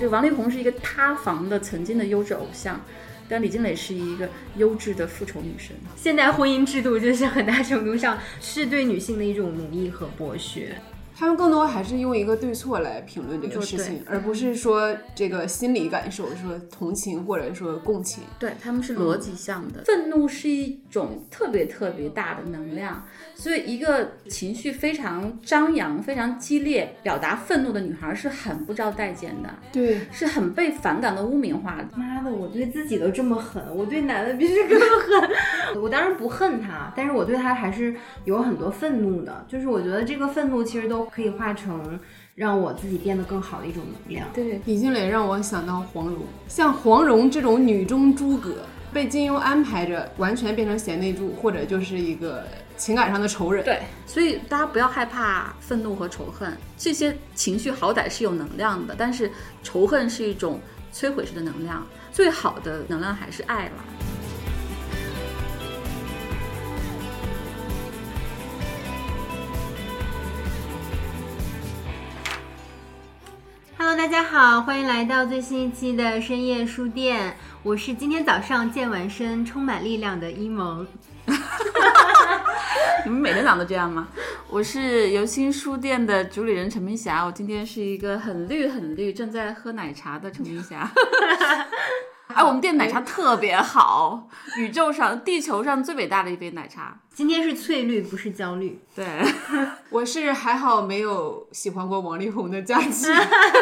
就王力宏是一个塌房的曾经的优质偶像，但李金磊是一个优质的复仇女神。现代婚姻制度就是很大程度上是对女性的一种奴役和剥削。他们更多还是用一个对错来评论这个事情，而不是说这个心理感受，说同情或者说共情。对，他们是逻辑向的。愤怒是一种特别特别大的能量，所以一个情绪非常张扬、非常激烈、表达愤怒的女孩是很不招待见的，对，是很被反感的污名化的。妈的，我对自己都这么狠，我对男的必须更狠。我当然不恨他，但是我对他还是有很多愤怒的。就是我觉得这个愤怒其实都可以化成让我自己变得更好的一种能量。对，李金磊让我想到黄蓉，像黄蓉这种女中诸葛，被金庸安排着完全变成贤内助，或者就是一个情感上的仇人。对，所以大家不要害怕愤怒和仇恨，这些情绪好歹是有能量的，但是仇恨是一种摧毁式的能量，最好的能量还是爱了。Hello，大家好，欢迎来到最新一期的深夜书店。我是今天早上健完身、充满力量的一萌。你们每天早上都这样吗？我是游心书店的主理人陈明霞，我今天是一个很绿很绿，正在喝奶茶的陈明霞。哎，我们店奶茶特别好，宇宙上、地球上最伟大的一杯奶茶。今天是翠绿，不是焦虑。对，我是还好没有喜欢过王力宏的假期，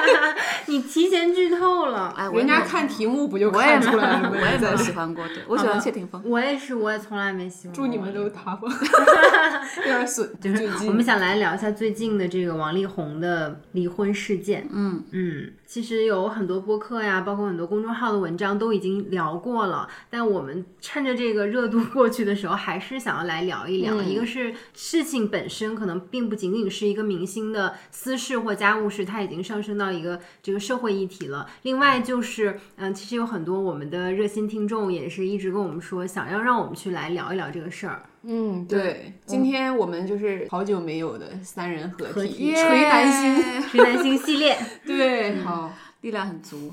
你提前剧透了。哎，人家看题目不就看出来了吗？我也没有在喜欢过，对我喜欢谢霆锋。我也是，我也从来没喜欢过。祝你们都塌房，有点损。就是我们想来聊一下最近的这个王力宏的离婚事件。嗯嗯，其实有很多播客呀，包括很多公众号的文章都已经聊过了，但我们趁着这个热度过去的时候，还是想要来聊一聊。一个是事情本身可能并不仅仅是一个明星的私事或家务事，它已经上升到一个这个社会议题了。另外就是，嗯，其实有很多我们的热心听众也是一直跟我们说，想要让我们去来聊一聊这个事儿。嗯，对，今天我们就是好久没有的三人合体，体锤男星。锤男星系列，对，好，力量很足。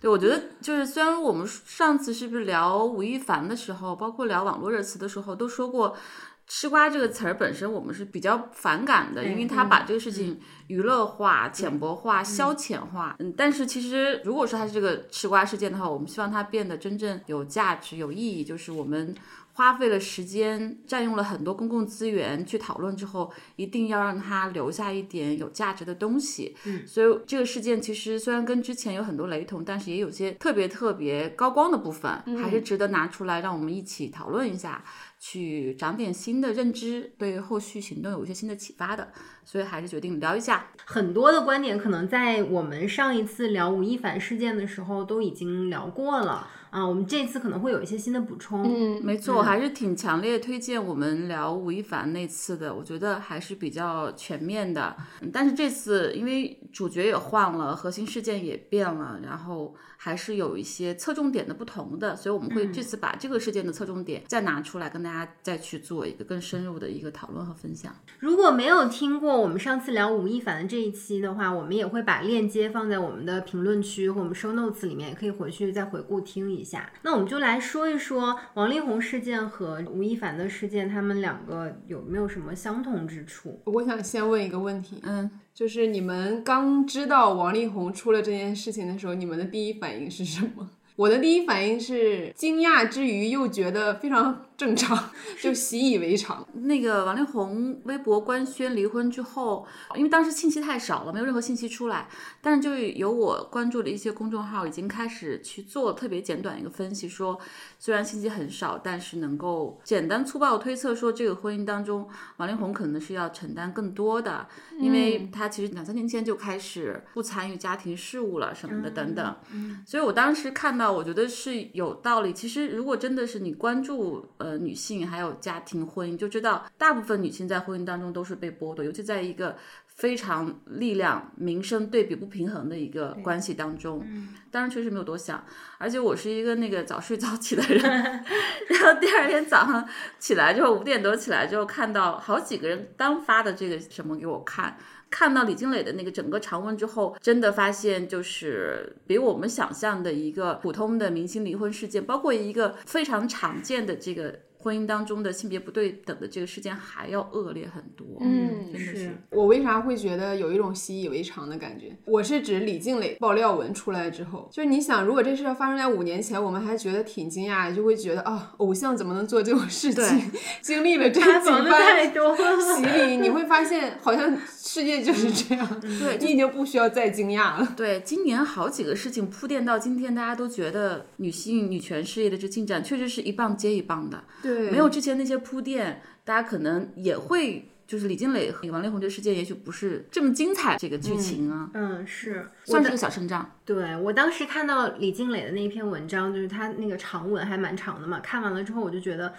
对，我觉得就是虽然我们上次是不是聊吴亦凡的时候，包括聊网络热词的时候，都说过“吃瓜”这个词儿本身我们是比较反感的，因为他把这个事情娱乐化、浅薄化、消遣化。嗯，但是其实如果说它是这个吃瓜事件的话，我们希望它变得真正有价值、有意义，就是我们。花费了时间，占用了很多公共资源去讨论之后，一定要让它留下一点有价值的东西。嗯，所以这个事件其实虽然跟之前有很多雷同，但是也有些特别特别高光的部分，还是值得拿出来让我们一起讨论一下，去长点新的认知，对后续行动有一些新的启发的。所以还是决定聊一下。很多的观点可能在我们上一次聊吴亦凡事件的时候都已经聊过了啊，我们这次可能会有一些新的补充。嗯，没错，我还是挺强烈推荐我们聊吴亦凡那次的，我觉得还是比较全面的。嗯但是这次因为主角也换了，核心事件也变了，然后还是有一些侧重点的不同的，所以我们会这次把这个事件的侧重点再拿出来，跟大家再去做一个更深入的一个讨论和分享。如果没有听过我们上次聊吴亦凡的这一期的话，我们也会把链接放在我们的评论区和我们 show notes 里面，也可以回去再回顾听一下。那我们就来说一说王力宏事件和吴亦凡的事件，他们两个有没有什么相同之处？我想先问一个问题，嗯，就是你们刚知道王力宏出了这件事情的时候，你们的第一反应是什么？我的第一反应是惊讶之余，又觉得非常正常，就习以为常。那个王力宏微博官宣离婚之后，因为当时信息太少了，没有任何信息出来，但是就有我关注的一些公众号已经开始去做特别简短一个分析，说虽然信息很少，但是能够简单粗暴推测说这个婚姻当中，王力宏可能是要承担更多的，因为他其实两三年前就开始不参与家庭事务了什么的等等，所以我当时看到，我觉得是有道理。其实如果真的是你关注呃女性还有家庭婚姻，就知道大部分女性在婚姻当中都是被剥夺，尤其在一个非常力量、民生对比不平衡的一个关系当中。嗯当然确实没有多想，而且我是一个那个早睡早起的人，然后第二天早上起来之后五点多起来之后，看到好几个人刚发的这个什么给我看。看到李金磊的那个整个长文之后，真的发现就是比我们想象的一个普通的明星离婚事件，包括一个非常常见的这个婚姻当中的性别不对等的这个事件还要恶劣很多。嗯真的是。我为啥会觉得有一种习以为常的感觉？我是指李静蕾爆料文出来之后，就是你想，如果这事儿发生在五年前，我们还觉得挺惊讶，就会觉得啊，偶像怎么能做这种事情？经历了这几番。洗礼，你会发现好像世界就是这样，对你已经不需要再惊讶了。对，今年好几个事情铺垫到今天，大家都觉得女性女权事业的这进展确实是一棒接一棒的。对没有之前那些铺垫，大家可能也会就是李金磊和王力宏这个事件，也许不是这么精彩这个剧情啊，嗯，是，算是个小胜仗。对我当时看到李静蕾的那一篇文章，就是她那个长文还蛮长的嘛，看完了之后我就觉得，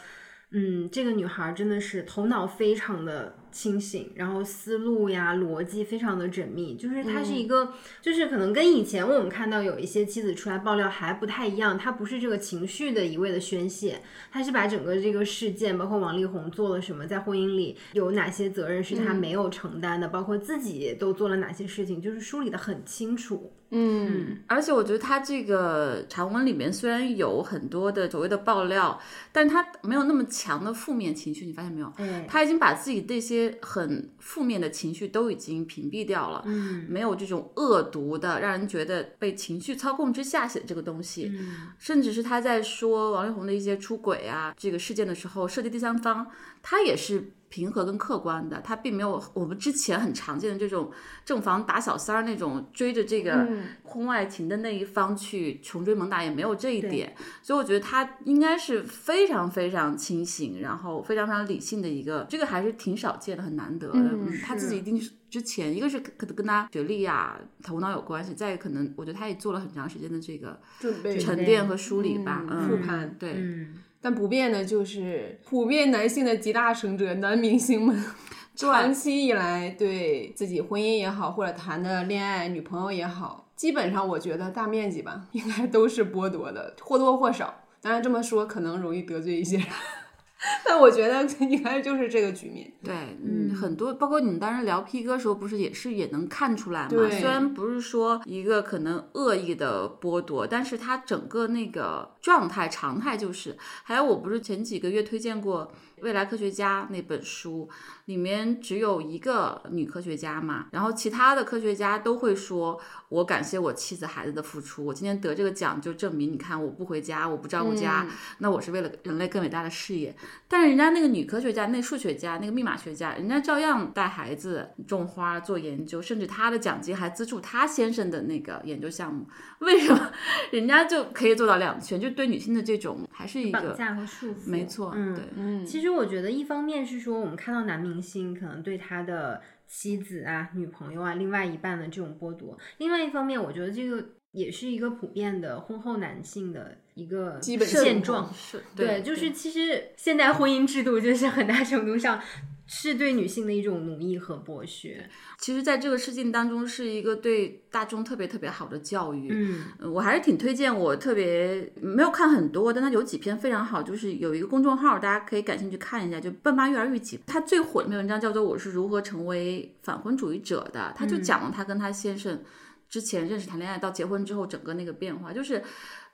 嗯，这个女孩真的是头脑非常的清醒，然后思路呀、逻辑非常的缜密，就是他是一个，就是可能跟以前我们看到有一些妻子出来爆料还不太一样，他不是这个情绪的一味的宣泄，他是把整个这个事件，包括王力宏做了什么，在婚姻里有哪些责任是他没有承担的，包括自己都做了哪些事情，就是梳理的很清楚。嗯，而且我觉得他这个长文里面虽然有很多的所谓的爆料，但他没有那么强的负面情绪，你发现没有？嗯，他已经把自己这些很负面的情绪都已经屏蔽掉了，嗯没有这种恶毒的，让人觉得被情绪操控之下写的这个东西。嗯甚至是他在说王力宏的一些出轨啊这个事件的时候，涉及第三方，他也是平和跟客观的，他并没有我们之前很常见的这种正房打小三儿那种追着这个婚外情的那一方去穷追猛打，也没有这一点，所以我觉得他应该是非常非常清醒，然后非常非常理性的一个，这个还是挺少见的，很难得的。嗯。他自己一定是之前一个是可能跟他学历啊、头脑有关系，再一个可能我觉得他也做了很长时间的这个准备沉淀和梳理吧，嗯嗯，复盘对，嗯，但不变的就是普遍男性的集大成者，男明星们。长期以来对自己婚姻也好，或者谈的恋爱女朋友也好，基本上我觉得大面积吧，应该都是剥夺的，或多或少。当然这么说可能容易得罪一些人，但我觉得应该就是这个局面。对，嗯，很多包括你们当时聊 P 哥的时候，不是也是也能看出来嘛？虽然不是说一个可能恶意的剥夺，但是他整个那个状态常态就是。还有，我不是前几个月推荐过《未来科学家》那本书，里面只有一个女科学家嘛，然后其他的科学家都会说，我感谢我妻子孩子的付出，我今天得这个奖就证明，你看我不回家，我不照顾家，那我是为了人类更伟大的事业。但是人家那个女科学家、那数学家、那个密码学家，人家照样带孩子种花、做研究，甚至她的奖金还资助她先生的那个研究项目。为什么 人家就可以做到两全？就对女性的这种还是一绑个架和束缚，没错，嗯对。嗯，其实我觉得，一方面是说，我们看到男明星可能对他的妻子啊、女朋友啊、另外一半的这种剥夺；另外一方面，我觉得这个也是一个普遍的婚后男性的一个基本现状况。是对，就是其实现代婚姻制度就是很大程度上是对女性的一种奴役和剥削。其实，在这个事件当中，是一个对大众特别特别好的教育。嗯呃我还是挺推荐，我特别没有看很多，但它有几篇非常好，就是有一个公众号，大家可以感兴趣看一下，就笨妈育儿日记。它最火的那篇文章叫做《我是如何成为反婚主义者的》，他就讲了他跟他先生之前认识谈恋爱到结婚之后整个那个变化，就是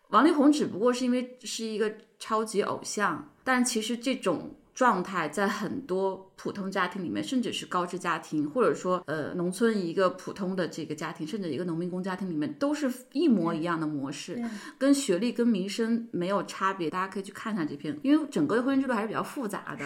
王力宏只不过是因为是一个超级偶像，但其实这种状态在很多普通家庭里面，甚至是高知家庭，或者说呃农村一个普通的这个家庭，甚至一个农民工家庭里面，都是一模一样的模式，跟学历跟民生没有差别。大家可以去看看这篇，因为整个的婚姻制度还是比较复杂的，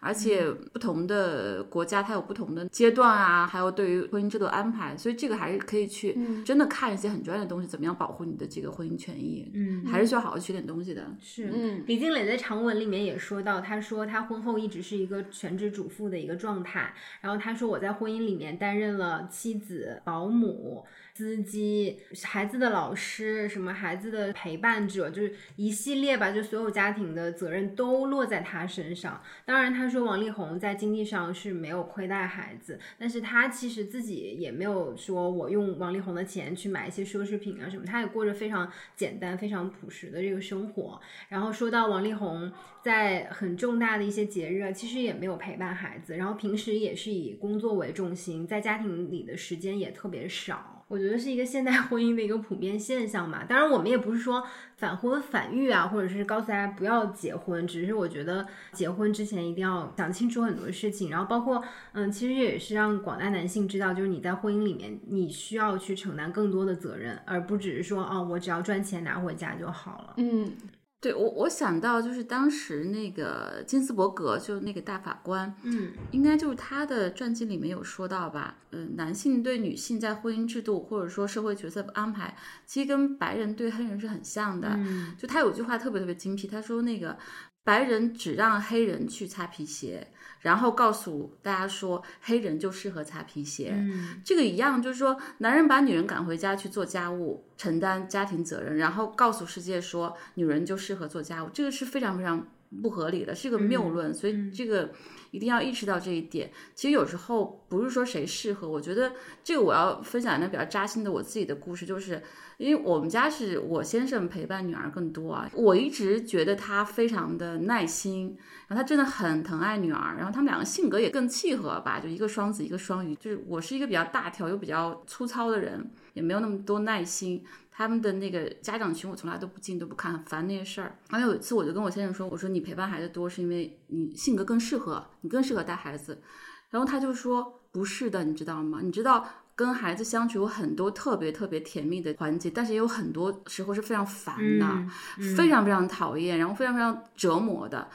而且不同的国家它有不同的阶段啊，还有对于婚姻制度安排，所以这个还是可以去真的看一些很专业的东西，怎么样保护你的这个婚姻权益。嗯还是需要好好学点东西的。是，嗯李静蕾在长文里面也说到，她说她婚后一直是一个全职主妇的一个状态，然后他说我在婚姻里面担任了妻子、保姆。司机、孩子的老师、什么孩子的陪伴者，就是一系列吧，就所有家庭的责任都落在他身上。当然，他说王力宏在经济上是没有亏待孩子，但是他其实自己也没有说我用王力宏的钱去买一些奢侈品啊什么，他也过着非常简单、非常朴实的这个生活。然后说到王力宏在很重大的一些节日啊，其实也没有陪伴孩子，然后平时也是以工作为重心，在家庭里的时间也特别少。我觉得是一个现代婚姻的一个普遍现象嘛。当然，我们也不是说反婚反育啊，或者是告诉大家不要结婚，只是我觉得结婚之前一定要想清楚很多事情，然后包括嗯，其实也是让广大男性知道，就是你在婚姻里面你需要去承担更多的责任，而不只是说哦，我只要赚钱拿回家就好了。嗯对我，我想到就是当时那个金斯伯格，就是那个大法官，嗯应该就是他的传记里面有说到吧，嗯、男性对女性在婚姻制度或者说社会角色安排，其实跟白人对黑人是很像的。嗯就他有句话特别特别精辟，他说那个白人只让黑人去擦皮鞋，然后告诉大家说黑人就适合擦皮鞋。嗯这个一样，就是说，男人把女人赶回家去做家务，承担家庭责任，然后告诉世界说女人就适合做家务，这个是非常非常不合理的，是个谬论。所以这个一定要意识到这一点。其实有时候不是说谁适合，我觉得这个我要分享一个比较扎心的我自己的故事，就是因为我们家是我先生陪伴女儿更多啊，我一直觉得他非常的耐心，然后他真的很疼爱女儿，然后他们两个性格也更契合吧，就一个双子，一个双鱼，就是我是一个比较大条又比较粗糙的人，也没有那么多耐心。他们的那个家长群我从来都不进都不看，很烦那些事儿。然后有一次我就跟我先生说，我说你陪伴孩子多是因为你性格更适合，你更适合带孩子。然后他就说不是的，你知道吗？你知道跟孩子相处有很多特别特别甜蜜的环节，但是也有很多时候是非常烦的，嗯非常非常讨厌，然后非常非常折磨的。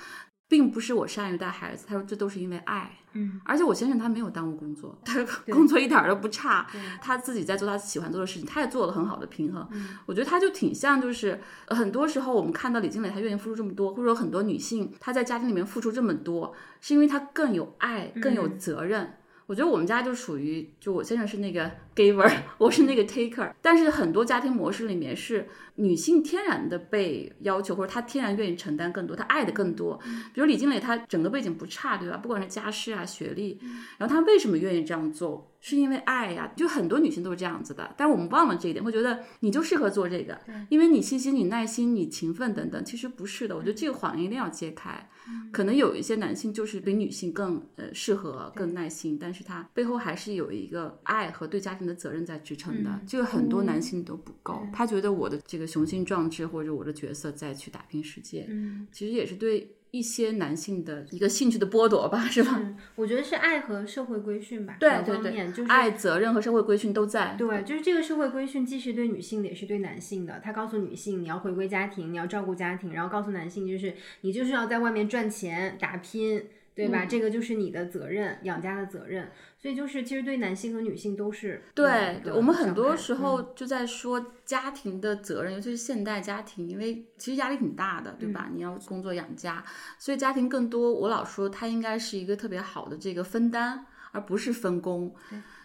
并不是我善于带孩子，他说这都是因为爱。嗯，而且我先生他没有耽误工作，他工作一点儿都不差，他自己在做他喜欢做的事情，他也做了很好的平衡。我觉得他就挺像，就是呃很多时候我们看到李静蕾她愿意付出这么多，或者说很多女性她在家庭里面付出这么多，是因为她更有爱，更有责任。我觉得我们家就属于，就我先生是那个 giver，我是那个 taker，但是很多家庭模式里面是女性天然的被要求，或者她天然愿意承担更多，她爱的更多。比如李静蕾，她整个背景不差，对吧？不管是家世啊、学历，然后她为什么愿意这样做？是因为爱呀、就很多女性都是这样子的，但是我们忘了这一点，会觉得你就适合做这个，因为你细心、你耐心、你勤奋等等，其实不是的。我觉得这个谎言一定要揭开。可能有一些男性就是比女性更呃适合、更耐心，但是他背后还是有一个爱和对家庭的责任在支撑的。这个很多男性都不够，他觉得我的这个雄心壮志或者我的角色再去打拼世界，嗯其实也是对一些男性的一个兴趣的剥夺吧，是吧？嗯，我觉得是爱和社会规训吧，对两对对爱、责任和社会规训都在。对，就是这个社会规训，既是对女性的，也是对男性的。他告诉女性你要回归家庭，你要照顾家庭，然后告诉男性就是你就是要在外面赚钱打拼，对吧？这个就是你的责任，养家的责任。所以就是其实对男性和女性都是对有一，个我们很多时嗯候就在说家庭的责任，尤其是现代家庭，因为其实压力挺大的，对吧？嗯你要工作养家，所以家庭更多，我老说它应该是一个特别好的这个分担，而不是分工。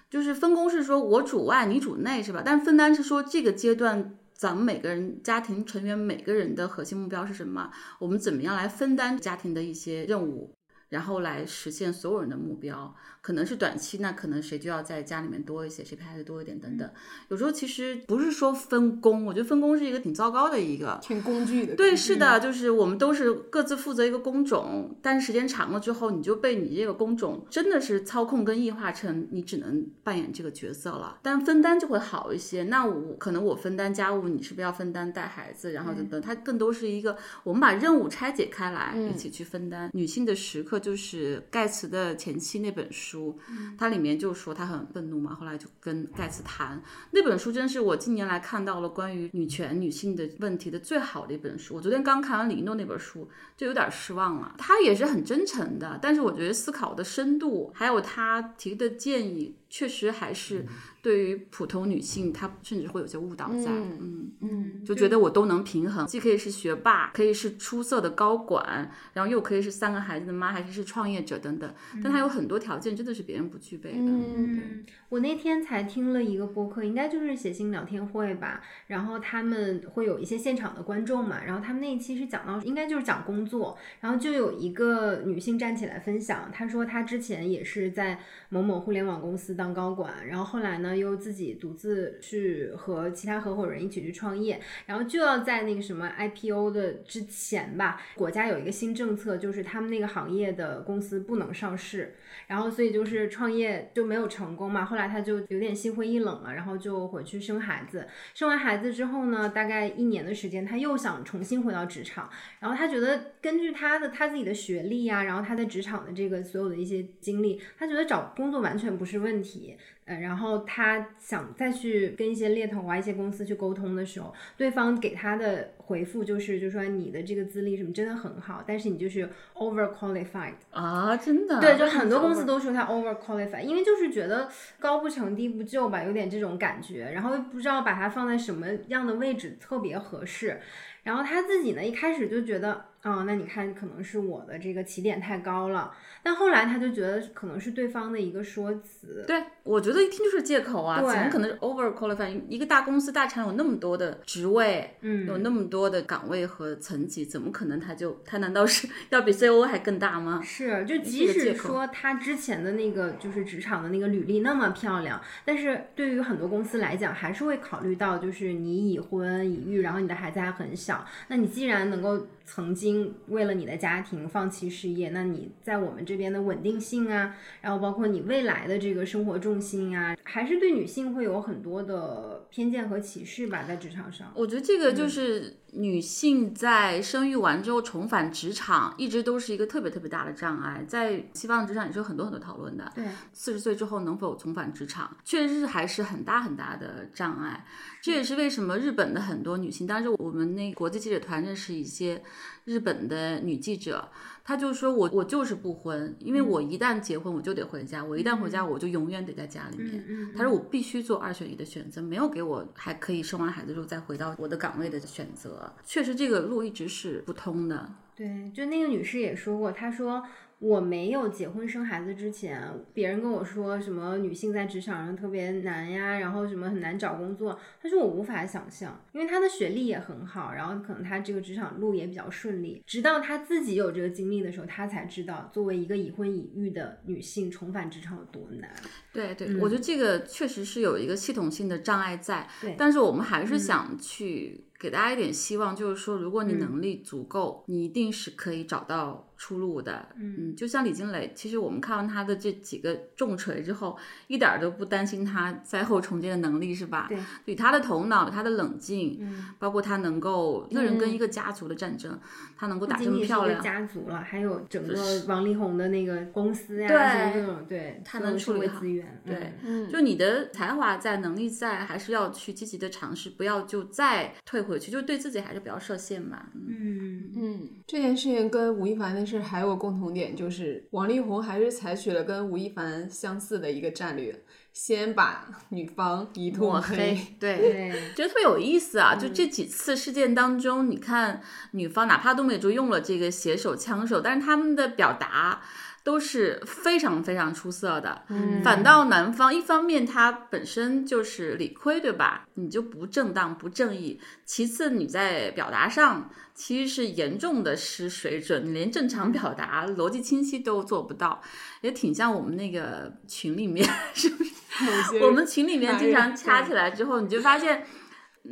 就是分工是说我主外，你主内，是吧？但是分担是说这个阶段。咱们每个人家庭成员每个人的核心目标是什么？我们怎么样来分担家庭的一些任务，然后来实现所有人的目标？可能是短期，那可能谁就要在家里面多一些，谁陪孩子多一点等等。有时候其实不是说分工，我觉得分工是一个挺糟糕的一个。挺工具的。对，是的，就是我们都是各自负责一个工种，但是时间长了之后，你就被你这个工种真的是操控跟异化成你只能扮演这个角色了。但分担就会好一些。那我可能我分担家务，你是不是要分担带孩子，然后等等，它更多是一个我们把任务拆解开来，一起去分担。女性的时刻刻就是盖茨的前妻那本书，它里面就说他很愤怒嘛，后来就跟盖茨谈那本书，真是我近年来看到了关于女权、女性的问题的最好的一本书。我昨天刚看完李一诺那本书，就有点失望了。他也是很真诚的，但是我觉得思考的深度，还有他提的建议，确实还是对于普通女性，她甚至会有些误导在。嗯嗯，就觉得我都能平衡，既可以是学霸，可以是出色的高管，然后又可以是三个孩子的妈，还是是创业者等等。但她有很多条件真的是别人不具备的。嗯，我那天才听了一个播客，应该就是写信聊天会吧。然后他们会有一些现场的观众嘛，然后他们那一期是讲到，应该就是讲工作，然后就有一个女性站起来分享，她说她之前也是在某某互联网公司当高管，然后后来呢又自己独自去和其他合伙人一起去创业，然后就要在那个什么 IPO 的之前吧，国家有一个新政策，就是他们那个行业的公司不能上市。然后所以就是创业就没有成功嘛，后来他就有点心灰意冷了，然后就回去生孩子。生完孩子之后呢，大概一年的时间，他又想重新回到职场。然后他觉得根据他的他自己的学历呀、然后他在职场的这个所有的一些经历，他觉得找工作完全不是问题。呃，然后他想再去跟一些猎头啊、一些公司去沟通的时候，对方给他的回复就是，就说你的这个资历什么真的很好，但是你就是 over qualified。啊，真的？对，就很多公司都说他 over qualified，因为就是觉得高不成低不就吧，有点这种感觉，然后又不知道把它放在什么样的位置特别合适。然后他自己呢，一开始就觉得，啊、那你看可能是我的这个起点太高了，但后来他就觉得可能是对方的一个说辞。对，我觉得一听就是借口啊，怎么可能是 over qualified？一个大公司大厂有那么多的职位，嗯有那么多的岗位和层级，怎么可能他就他难道是 要比 CEO 还更大吗？是，就即使说他之前的那个就是职场的那个履历那么漂亮，但是对于很多公司来讲，还是会考虑到就是你已婚已育，然后你的孩子还很小，那你既然能够曾经为了你的家庭放弃事业，那你在我们这边的稳定性啊，然后包括你未来的这个生活重心啊，还是对女性会有很多的偏见和歧视吧，在职场上。我觉得这个嗯就是女性在生育完之后重返职场，一直都是一个特别特别大的障碍。在西方的职场也是有很多很多讨论的。对，四十岁之后能否重返职场，确实是还是很大很大的障碍。这也是为什么日本的很多女性，当时我们那国际记者团认识一些日本的女记者，她就说我我就是不婚，因为我一旦结婚我就得回家，我一旦回家我就永远得在家里面。嗯她说我必须做二选一的选择，没有给我还可以生完孩子之后再回到我的岗位的选择。确实这个路一直是不通的。对，就那个女士也说过，她说我没有结婚生孩子之前，别人跟我说什么女性在职场上特别难呀，然后什么很难找工作，但是我无法想象，因为她的学历也很好，然后可能她这个职场路也比较顺利，直到她自己有这个经历的时候，她才知道作为一个已婚已育的女性重返职场有多难。对对，我觉得这个确实是有一个系统性的障碍在，对但是我们还是想去给大家一点希望，就是说，如果你能力足够，你一定是可以找到出路的。嗯，就像李金磊，其实我们看完他的这几个重锤之后，一点儿都不担心他灾后重建的能力，是吧？对，以他的头脑、他的冷静，嗯，包括他能够一个人跟一个家族的战争，他能够打这么漂亮，家族了，还有整个王力宏的那个公司呀，对对，他能处理好资源，对就你的才华在，能力在，还是要去积极的尝试，不要就再退回去，就对自己还是不要设限嘛。嗯嗯嗯，这件事情跟吴亦凡的事还有个共同点，就是王力宏还是采取了跟吴亦凡相似的一个战略，先把女方一通抹黑，对。对。觉得特别有意思啊！就这几次事件当中，你看女方哪怕东北竹用了这个携手枪手，但是他们的表达都是非常非常出色的。嗯反倒男方一方面他本身就是理亏，对吧？你就不正当、不正义。其次，你在表达上其实是严重的失水准，你连正常表达、逻辑清晰都做不到，也挺像我们那个群里面，是不是？我们群里面经常掐起来之后，你就发现。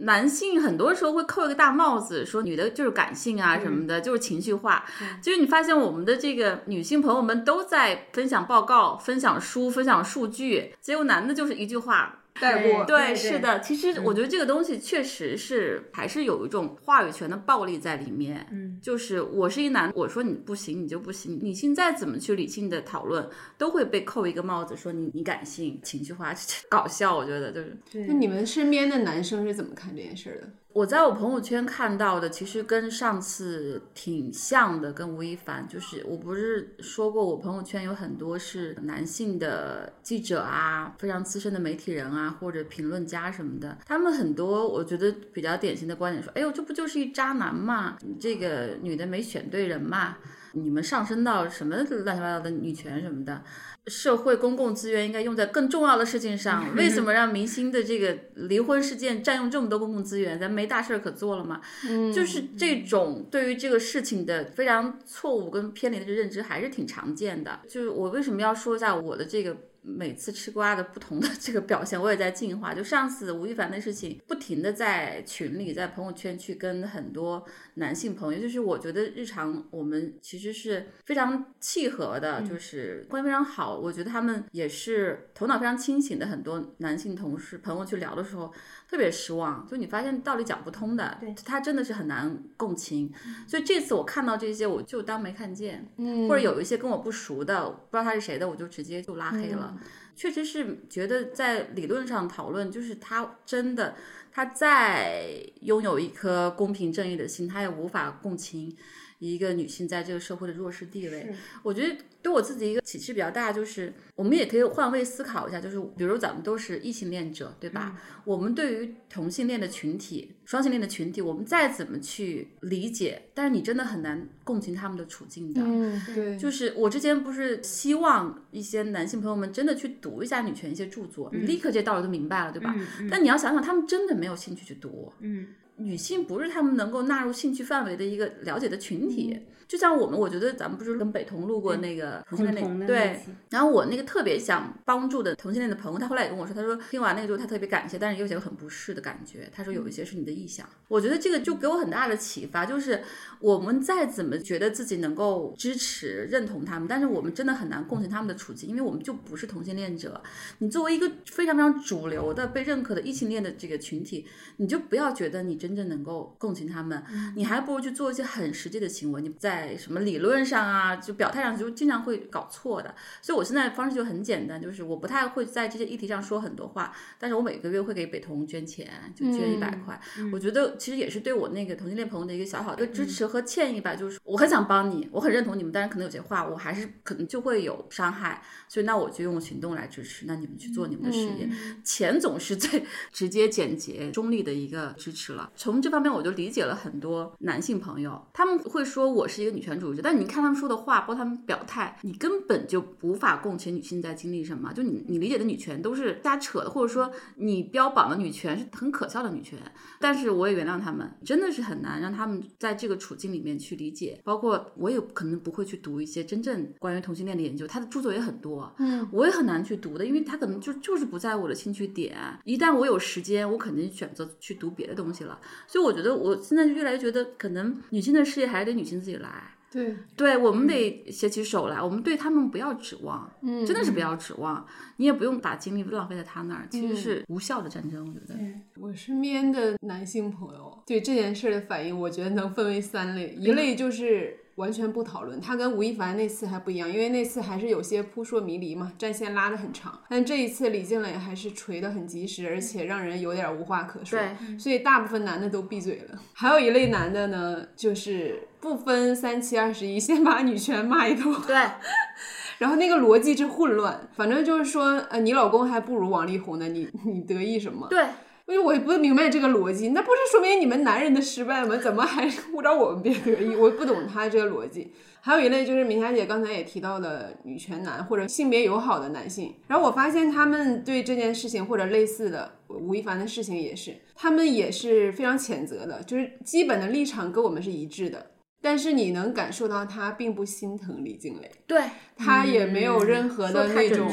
男性很多时候会扣一个大帽子，说女的就是感性啊什么的，就是情绪化。就是你发现我们的这个女性朋友们都在分享报告、分享书、分享数据，结果男的就是一句话带过。对，对是的。其实我觉得这个东西确实是还是有一种话语权的暴力在里面。嗯，就是我是一男，我说你不行，你就不行。你现在怎么去理性的讨论，都会被扣一个帽子，说你你感性、情绪化，搞笑。我觉得就是。那你们身边的男生是怎么看这件事儿的？我在我朋友圈看到的，其实跟上次挺像的，跟吴亦凡，就是我不是说过，我朋友圈有很多是男性的记者啊，非常资深的媒体人啊，或者评论家什么的，他们很多我觉得比较典型的观点说，哎呦，这不就是一渣男嘛，这个女的没选对人嘛，你们上升到什么乱七八糟的女权什么的。社会公共资源应该用在更重要的事情上，为什么让明星的这个离婚事件占用这么多公共资源？咱没大事儿可做了吗？嗯就是这种对于这个事情的非常错误跟偏离的认知，还是挺常见的。就是我为什么要说一下我的这个每次吃瓜的不同的 这个表现，我也在进化。就上次吴亦凡的事情，不停的在群里、在朋友圈去跟很多男性朋友，就是我觉得日常我们其实是非常契合的，就是关系非常好。我觉得他们也是头脑非常清醒的，很多男性同事朋友去聊的时候。特别失望，就你发现道理讲不通的，对他真的是很难共情。所以这次我看到这些，我就当没看见，嗯或者有一些跟我不熟的，不知道他是谁的，我就直接就拉黑了。确实是觉得在理论上讨论，就是他真的他再拥有一颗公平正义的心，他也无法共情一个女性在这个社会的弱势地位。我觉得对我自己一个启示比较大，就是我们也可以换位思考一下，就是比如咱们都是异性恋者，对吧？我们对于同性恋的群体、双性恋的群体，我们再怎么去理解，但是你真的很难共情他们的处境的。嗯，对，就是我之前不是希望一些男性朋友们真的去读一下女权一些著作，你立刻这道理就明白了，对吧？但你要想想，他们真的没有兴趣去读。嗯，女性不是他们能够纳入兴趣范围的一个了解的群体。就像我们，我觉得咱们不是跟北童录过那个同性恋对，然后我那个特别想帮助的同性恋的朋友，他后来也跟我说，他说听完那个之后他特别感谢，但是又有些很不适的感觉。他说有一些是你的臆想，我觉得这个就给我很大的启发，就是我们再怎么觉得自己能够支持、认同他们，但是我们真的很难共情他们的处境，因为我们就不是同性恋者。你作为一个非常非常主流的、被认可的异性恋的这个群体，你就不要觉得你真正能够共情他们，你还不如去做一些很实际的行为。你在什么理论上啊，就表态上就经常会搞错的。所以我现在方式就很简单，就是我不太会在这些议题上说很多话，但是我每个月会给北童捐钱，就捐一百块。我觉得其实也是对我那个同性恋朋友的一个小小的支持和歉意吧，就是我很想帮你，我很认同你们，但是可能有些话我还是可能就会有伤害，所以那我就用行动来支持，那你们去做你们的事业。钱总是最 直接、简洁、中立的一个支持了。从这方面，我就理解了很多男性朋友，他们会说我是一个女权主义者，但你看他们说的话，包括他们表态，你根本就无法共情女性在经历什么。就你你理解的女权都是瞎扯的，或者说你标榜的女权是很可笑的女权。但是我也原谅他们，真的是很难让他们在这个处境里面去理解。包括我也可能不会去读一些真正关于同性恋的研究，他的著作也很多，嗯，我也很难去读的，因为他可能就就是不在我的兴趣点。一旦我有时间，我肯定选择去读别的东西了。所以我觉得我现在就越来越觉得，可能女性的事业还是得女性自己来。对，对，我们得携起手来，我们对他们不要指望，嗯，真的是不要指望，你也不用把精力浪费在他那儿，其实嗯是无效的战争，我觉得。我身边的男性朋友对这件事的反应，我觉得能分为三类，一类就是完全不讨论，他跟吴亦凡那次还不一样，因为那次还是有些扑朔迷离嘛，战线拉得很长，但这一次李静蕾还是锤得很及时，而且让人有点无话可说，对，所以大部分男的都闭嘴了。还有一类男的呢，就是不分三七二十一，先把女权骂一通，对，然后那个逻辑之混乱，反正就是说，呃，你老公还不如王力宏呢，你你得意什么？对，因为我也不明白这个逻辑，那不是说明你们男人的失败吗？怎么还不让我们别得意？我不懂他这个逻辑。还有一类就是明霞姐刚才也提到的女权男或者性别友好的男性，然后我发现他们对这件事情或者类似的吴亦凡的事情也是，他们也是非常谴责的，就是基本的立场跟我们是一致的。但是你能感受到他并不心疼李静蕾，对，他也没有任何的那种，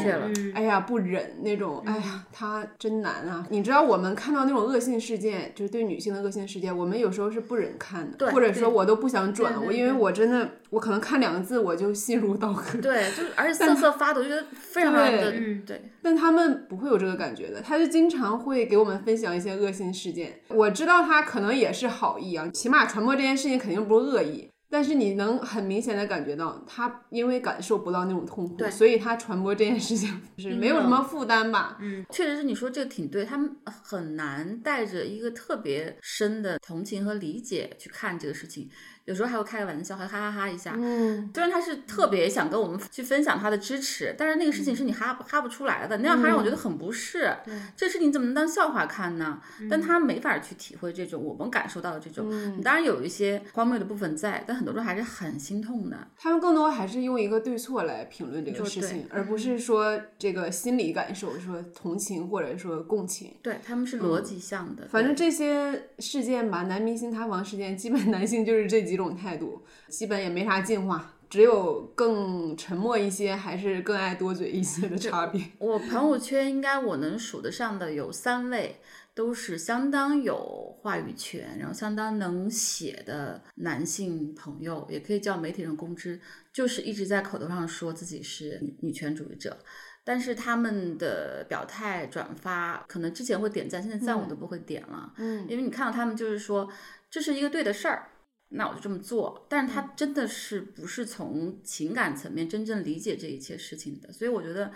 哎呀不忍那种，哎呀他真难啊！你知道我们看到那种恶性事件，就是对女性的恶性事件，我们有时候是不忍看的，或者说我都不想转，我因为我真的我可能看两个字我就心如刀割。对，就是而且 瑟瑟发抖，就觉得非常嗯对。但他们不会有这个感觉的，他就经常会给我们分享一些恶性事件。我知道他可能也是好意啊，起码传播这件事情肯定不是恶意。但是你能很明显的感觉到，他因为感受不到那种痛苦，所以他传播这件事情是没有什么负担吧。嗯确实是你说这个挺对，他们很难带着一个特别深的同情和理解去看这个事情，有时候还会开个玩笑，还哈哈哈一下。嗯，虽然他是特别想跟我们去分享他的支持，但是那个事情是你哈哈不出来的，那样还让我觉得很不适。这事情怎么能当笑话看呢？但他没法去体会这种我们感受到的这种。嗯当然有一些荒谬的部分在，但很多时候还是很心痛的。他们更多还是用一个对错来评论这个事情，而不是说这个心理感受，说同情或者说共情。对他们是逻辑向的，反正这些事件吧，男明星塌房事件，基本 男性就是这几种态度，基本也没啥进化，只有更沉默一些，还是更爱多嘴一些的差别。我朋友圈应该我能数得上的有三位，都是相当有话语权，然后相当能写的男性朋友，也可以叫媒体人公知，就是一直在口头上说自己是女女权主义者。但是他们的表态、转发，可能之前会点赞，现在赞我都不会点了，嗯，因为你看到他们就是说这是一个对的事儿，那我就这么做。但是他真的是不是从情感层面真正理解这一切事情的，所以我觉得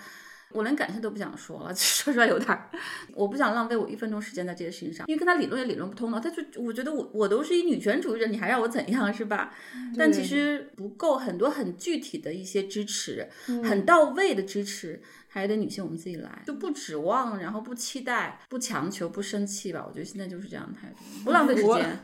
我连感谢都不想说了，说出来有点儿，我不想浪费我一分钟时间在这些事情上，因为跟他理论也理论不通的。他就我觉得我我都是一女权主义者，你还让我怎样是吧？但其实不够，很多很具体的一些支持，很到位的支持，还得女性我们自己来，就不指望，然后不期待，不强求，不生气吧。我觉得现在就是这样的态度，不浪费时间。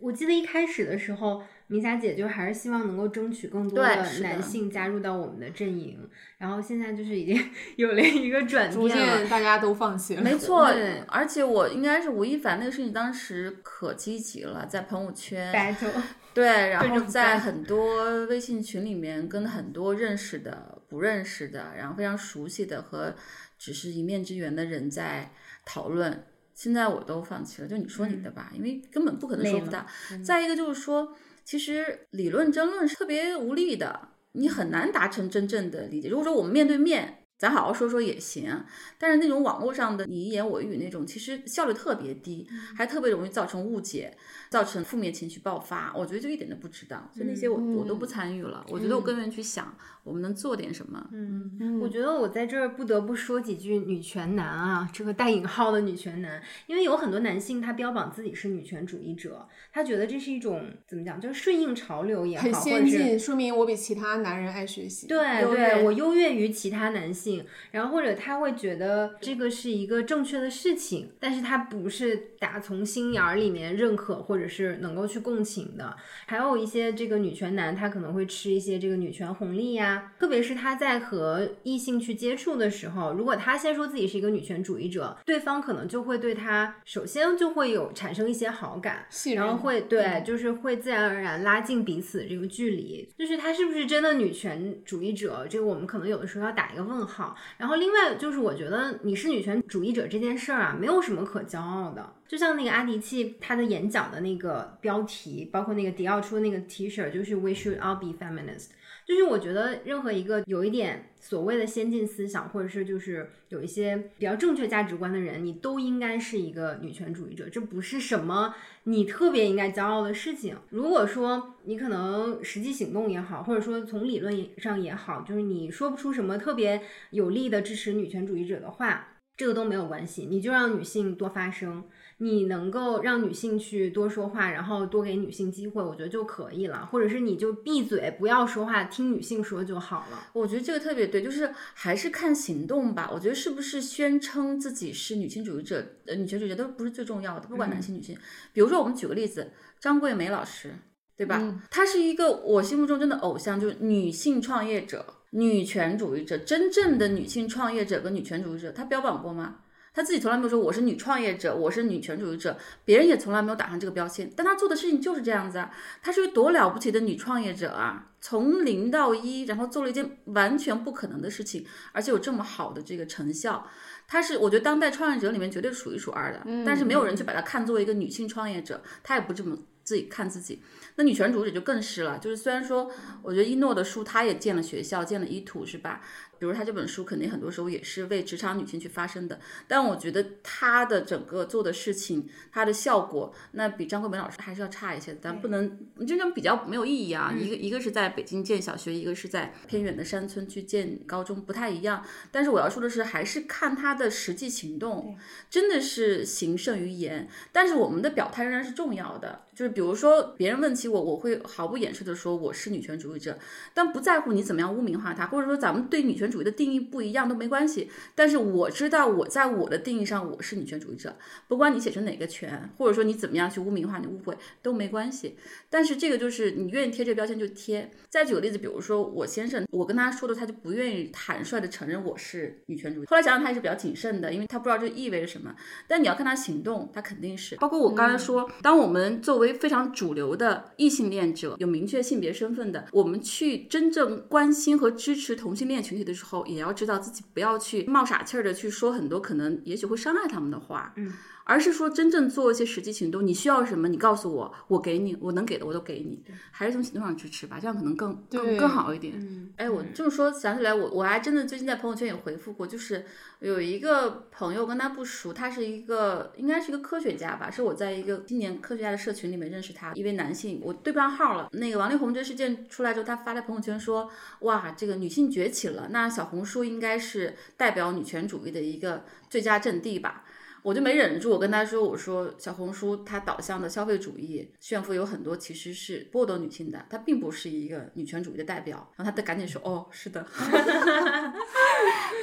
我记得一开始的时候，明霞姐就还是希望能够争取更多的男性加入到我们的阵营，然后现在就是已经 有了一个转变逐渐。大家都放弃了。没 错，而且我应该是吴亦凡那个事情，当时可积极了，在朋友圈 battle，对，然后在很多微信群里面跟很多认识的、不认识的，然后非常熟悉的和只是一面之缘的人在讨论。现在我都放弃了，就你说你的吧，因为根本不可能说服他。再一个就是说，其实理论争论是特别无力的，你很难达成真正的理解。如果说我们面对面，咱好好说说也行，但是那种网络上的你一言我一语那种，其实效率特别低，还特别容易造成误解，造成负面情绪爆发。我觉得就一点都不值当，所以那些我、我都不参与了。我觉得我更愿意去想，我们能做点什么。嗯，我觉得我在这儿不得不说几句女权男啊，这个带引号的女权男，因为有很多男性他标榜自己是女权主义者，他觉得这是一种怎么讲，就是顺应潮流也好，很或者是先进，说明我比其他男人爱学习。对对，我优越于其他男性，然后或者他会觉得这个是一个正确的事情，但是他不是打从心眼儿里面认可或者是能够去共情的。还有一些这个女权男，他可能会吃一些这个女权红利呀，特别是他在和异性去接触的时候，如果他先说自己是一个女权主义者，对方可能就会对他首先就会有产生一些好感，然后会对，就是会自然而然拉近彼此这个距离。就是他是不是真的女权主义者，这个我们可能有的时候要打一个问号。然后另外就是，我觉得你是女权主义者这件事儿啊，没有什么可骄傲的。就像那个阿迪契他的演讲的那那个标题，包括那个迪奥出的那个 T 恤，就是 We should all be feminist。就是我觉得任何一个有一点所谓的先进思想，或者是就是有一些比较正确价值观的人，你都应该是一个女权主义者，这不是什么你特别应该骄傲的事情。如果说你可能实际行动也好，或者说从理论上也好，就是你说不出什么特别有力的支持女权主义者的话，这个都没有关系，你就让女性多发声。你能够让女性去多说话，然后多给女性机会，我觉得就可以了。或者是你就闭嘴，不要说话，听女性说就好了。我觉得这个特别对，就是还是看行动吧。我觉得是不是宣称自己是女性主义者、呃女权主义者都不是最重要的，不管男性女性。比如说，我们举个例子，张桂梅老师，对吧？她是一个我心目中真的偶像，就是女性创业者、女权主义者，真正的女性创业者跟女权主义者，她标榜过吗？他自己从来没有说我是女创业者，我是女权主义者，别人也从来没有打上这个标签。但他做的事情就是这样子啊，她是个多了不起的女创业者啊，从零到一，然后做了一件完全不可能的事情，而且有这么好的这个成效。她是我觉得当代创业者里面绝对数一数二的，但是没有人去把她看作为一个女性创业者，她也不这么自己看自己。那女权主义者就更是了，就是虽然说，我觉得一诺的书她也建了学校，建了一土，是吧？比如他这本书肯定很多时候也是为职场女性去发声的，但我觉得他的整个做的事情，他的效果，那比张桂梅老师还是要差一些的。咱不能真正比较没有意义啊。一个一个是在北京建小学，一个是在偏远的山村去建高中，不太一样。但是我要说的是，还是看他的实际行动，真的是行胜于言。但是我们的表态仍然是重要的，就是比如说别人问起我，我会毫不掩饰的说我是女权主义者，但不在乎你怎么样污名化她，或者说咱们对女权主义的定义不一样都没关系。但是我知道我在我的定义上我是女权主义者，不管你写成哪个权，或者说你怎么样去污名化你误会都没关系。但是这个就是你愿意贴这个标签就贴。再举个例子，比如说我先生，我跟他说的，他就不愿意坦率的承认我是女权主义。后来想想他也是比较谨慎的，因为他不知道这意味着什么。但你要看他行动，他肯定是。包括我刚才说，当我们作为非常主流的异性恋者，有明确性别身份的，我们去真正关心和支持同性恋群体的时候，也要知道自己不要去冒傻气儿的去说很多可能也许会伤害他们的话。嗯。而是说真正做一些实际行动，你需要什么，你告诉我，我给你，我能给的我都给你，还是从行动上支持吧，这样可能更更更好一点。哎，我这么说想起来，我我还真的最近在朋友圈也回复过，就是有一个朋友跟他不熟，他是一个应该是一个科学家吧，是我在一个青年科学家的社群里面认识他，一位男性，我对不上号了。那个王力宏这事件出来之后，他发在朋友圈说，哇，这个女性崛起了，那小红书应该是代表女权主义的一个最佳阵地吧。我就没忍住，我跟他说：“我说小红书它导向的消费主义炫富有很多其实是剥夺女性的，它并不是一个女权主义的代表。”然后他赶紧说：“哦，是的。”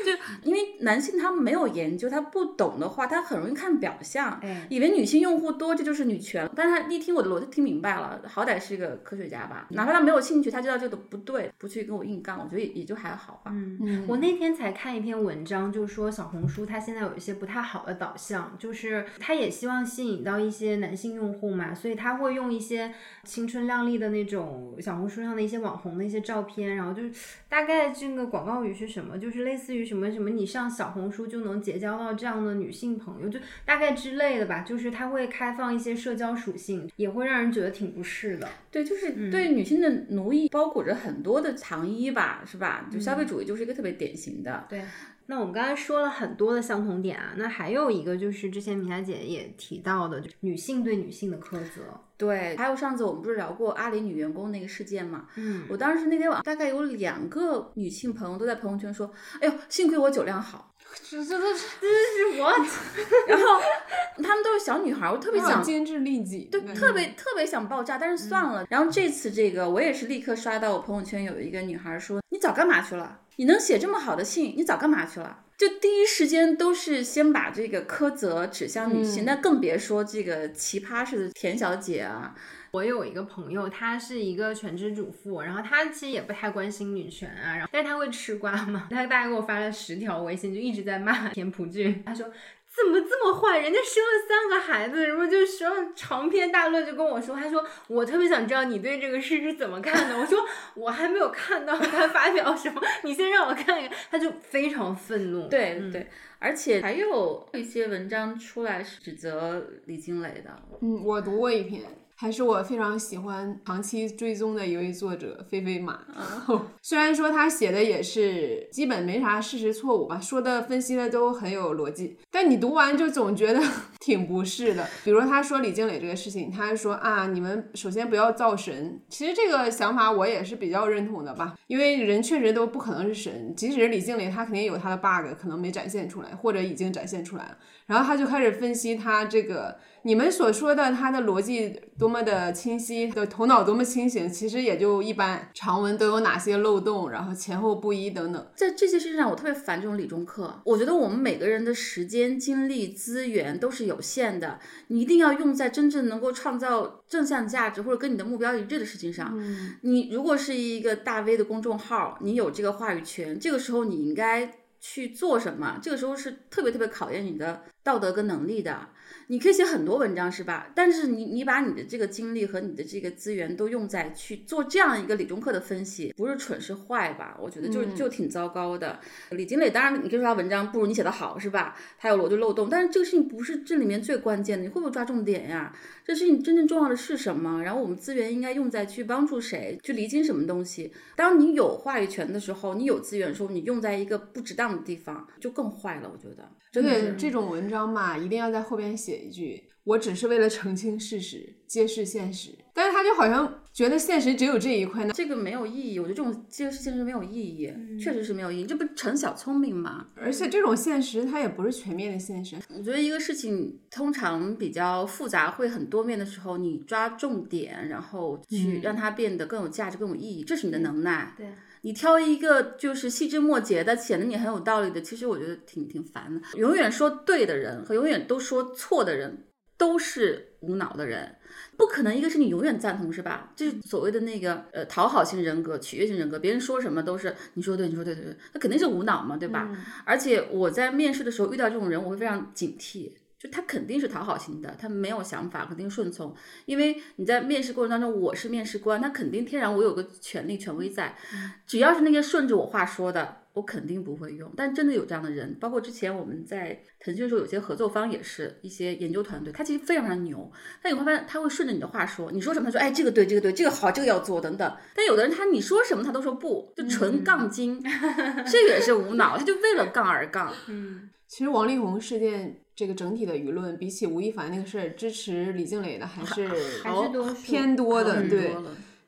就因为男性他没有研究，他不懂的话，他很容易看表象，以为女性用户多这就是女权。但是他一听我的逻辑听明白了，好歹是一个科学家吧，哪怕他没有兴趣，他知道这个不对，不去跟我硬杠，我觉得也也就还好吧。嗯，我那天才看一篇文章，就是说小红书它现在有一些不太好的导向，就是他也希望吸引到一些男性用户嘛，所以他会用一些青春靓丽的那种小红书上的一些网红的一些照片，然后就是大概这个广告语是什么，就是类似于什么什么你上小红书就能结交到这样的女性朋友，就大概之类的吧，就是他会开放一些社交属性，也会让人觉得挺不适的。对，就是对女性的奴役包裹着很多的糖衣吧，是吧？就消费主义就是一个特别典型的。对。那我们刚才说了很多的相同点啊，那还有一个就是之前米娅姐也提到的，就女性对女性的苛责。对，还有上次我们不是聊过阿里女员工那个事件嘛？嗯，我当时那天晚上大概有两个女性朋友都在朋友圈说：“哎呦，幸亏我酒量好。”这这都是我，然后他们都是小女孩，我特别想精致利己，对，特别特别想爆炸，但是算了。然后这次这个我也是立刻刷到我朋友圈有一个女孩说：“你早干嘛去了？你能写这么好的信，你早干嘛去了？”就第一时间都是先把这个苛责指向女性，那更别说这个奇葩式的田小姐啊。我有一个朋友，她是一个全职主妇，然后她其实也不太关心女权啊，然后但是她会吃瓜嘛，她大概给我发了十条微信，就一直在骂田朴珺，她说。怎么这么坏？人家生了三个孩子，然后就说长篇大论就跟我说，他说我特别想知道你对这个事是怎么看的。我说我还没有看到他发表什么，你先让我看一看。他就非常愤怒。对对，而且还有一些文章出来是指责李金磊的。嗯，我读过一篇。还是我非常喜欢长期追踪的一位作者菲菲马，虽然说他写的也是基本没啥事实错误吧，说的分析的都很有逻辑，但你读完就总觉得 挺不适的。比如他说李静蕾这个事情，他说啊，你们首先不要造神。其实这个想法我也是比较认同的吧，因为人确实都不可能是神，即使是李静蕾，他肯定有他的 bug，可能没展现出来，或者已经展现出来了。然后他就开始分析他这个。你们所说的他的逻辑多么的清晰，的头脑多么清醒，其实也就一般。长文都有哪些漏洞，然后前后不一等等，在这些事情上，我特别烦这种理中客。我觉得我们每个人的时间、精力、资源都是有限的，你一定要用在真正能够创造正向价值或者跟你的目标一致的事情上。你如果是一个大 V 的公众号，你有这个话语权，这个时候你应该。去做什么，这个时候是特别特别考验你的道德跟能力的。你可以写很多文章是吧？但是你你把你的这个精力和你的这个资源都用在去做这样一个理中客的分析，不是蠢是坏吧？我觉得就就挺糟糕的。李金磊当然你可以说他文章不如你写的好是吧？他有逻辑漏洞，但是这个事情不是这里面最关键的，你会不会抓重点呀？这事情真正重要的是什么？然后我们资源应该用在去帮助谁，去厘清什么东西。当你有话语权的时候，你有资源的时候，你用在一个不值当的地方，就更坏了。我觉得真的这种文章嘛，一定要在后边写一句：“我只是为了澄清事实，揭示现实。”但是他就好像觉得现实只有这一块呢。这个没有意义，我觉得这种揭示现实没有意义，确实是没有意义。这不成小聪明吗？而且这种现实它也不是全面的现实，我觉得一个事情通常比较复杂，会很多面的时候，你抓重点，然后去让它变得更有价值、更有意义，这是你的能耐。对。你挑一个就是细枝末节的，显得你很有道理的，其实我觉得挺挺烦的。永远说对的人和永远都说错的人，都是无脑的人。不可能一个是你永远赞同是吧？就是所谓的那个呃讨好型人格、取悦型人格，别人说什么都是你说对，你说对对对，那肯定是无脑嘛，对吧？而且我在面试的时候遇到这种人，我会非常警惕。就他肯定是讨好型的，他没有想法，肯定顺从。因为你在面试过程当中，我是面试官，他肯定天然我有个权利权威在。只要是那些顺着我话说的，我肯定不会用。但真的有这样的人，包括之前我们在腾讯的时候，有些合作方也是一些研究团队，他其实非常非常牛。但你会发现，他会顺着你的话说，你说什么，他说哎这个对，这个对，这个好，这个要做等等。但有的人他你说什么他都说不，就纯杠精，这个也是无脑，他就为了杠而杠。嗯其实王力宏事件这个整体的舆论，比起吴亦凡那个事儿，支持李静蕾的还是还是多偏多的，对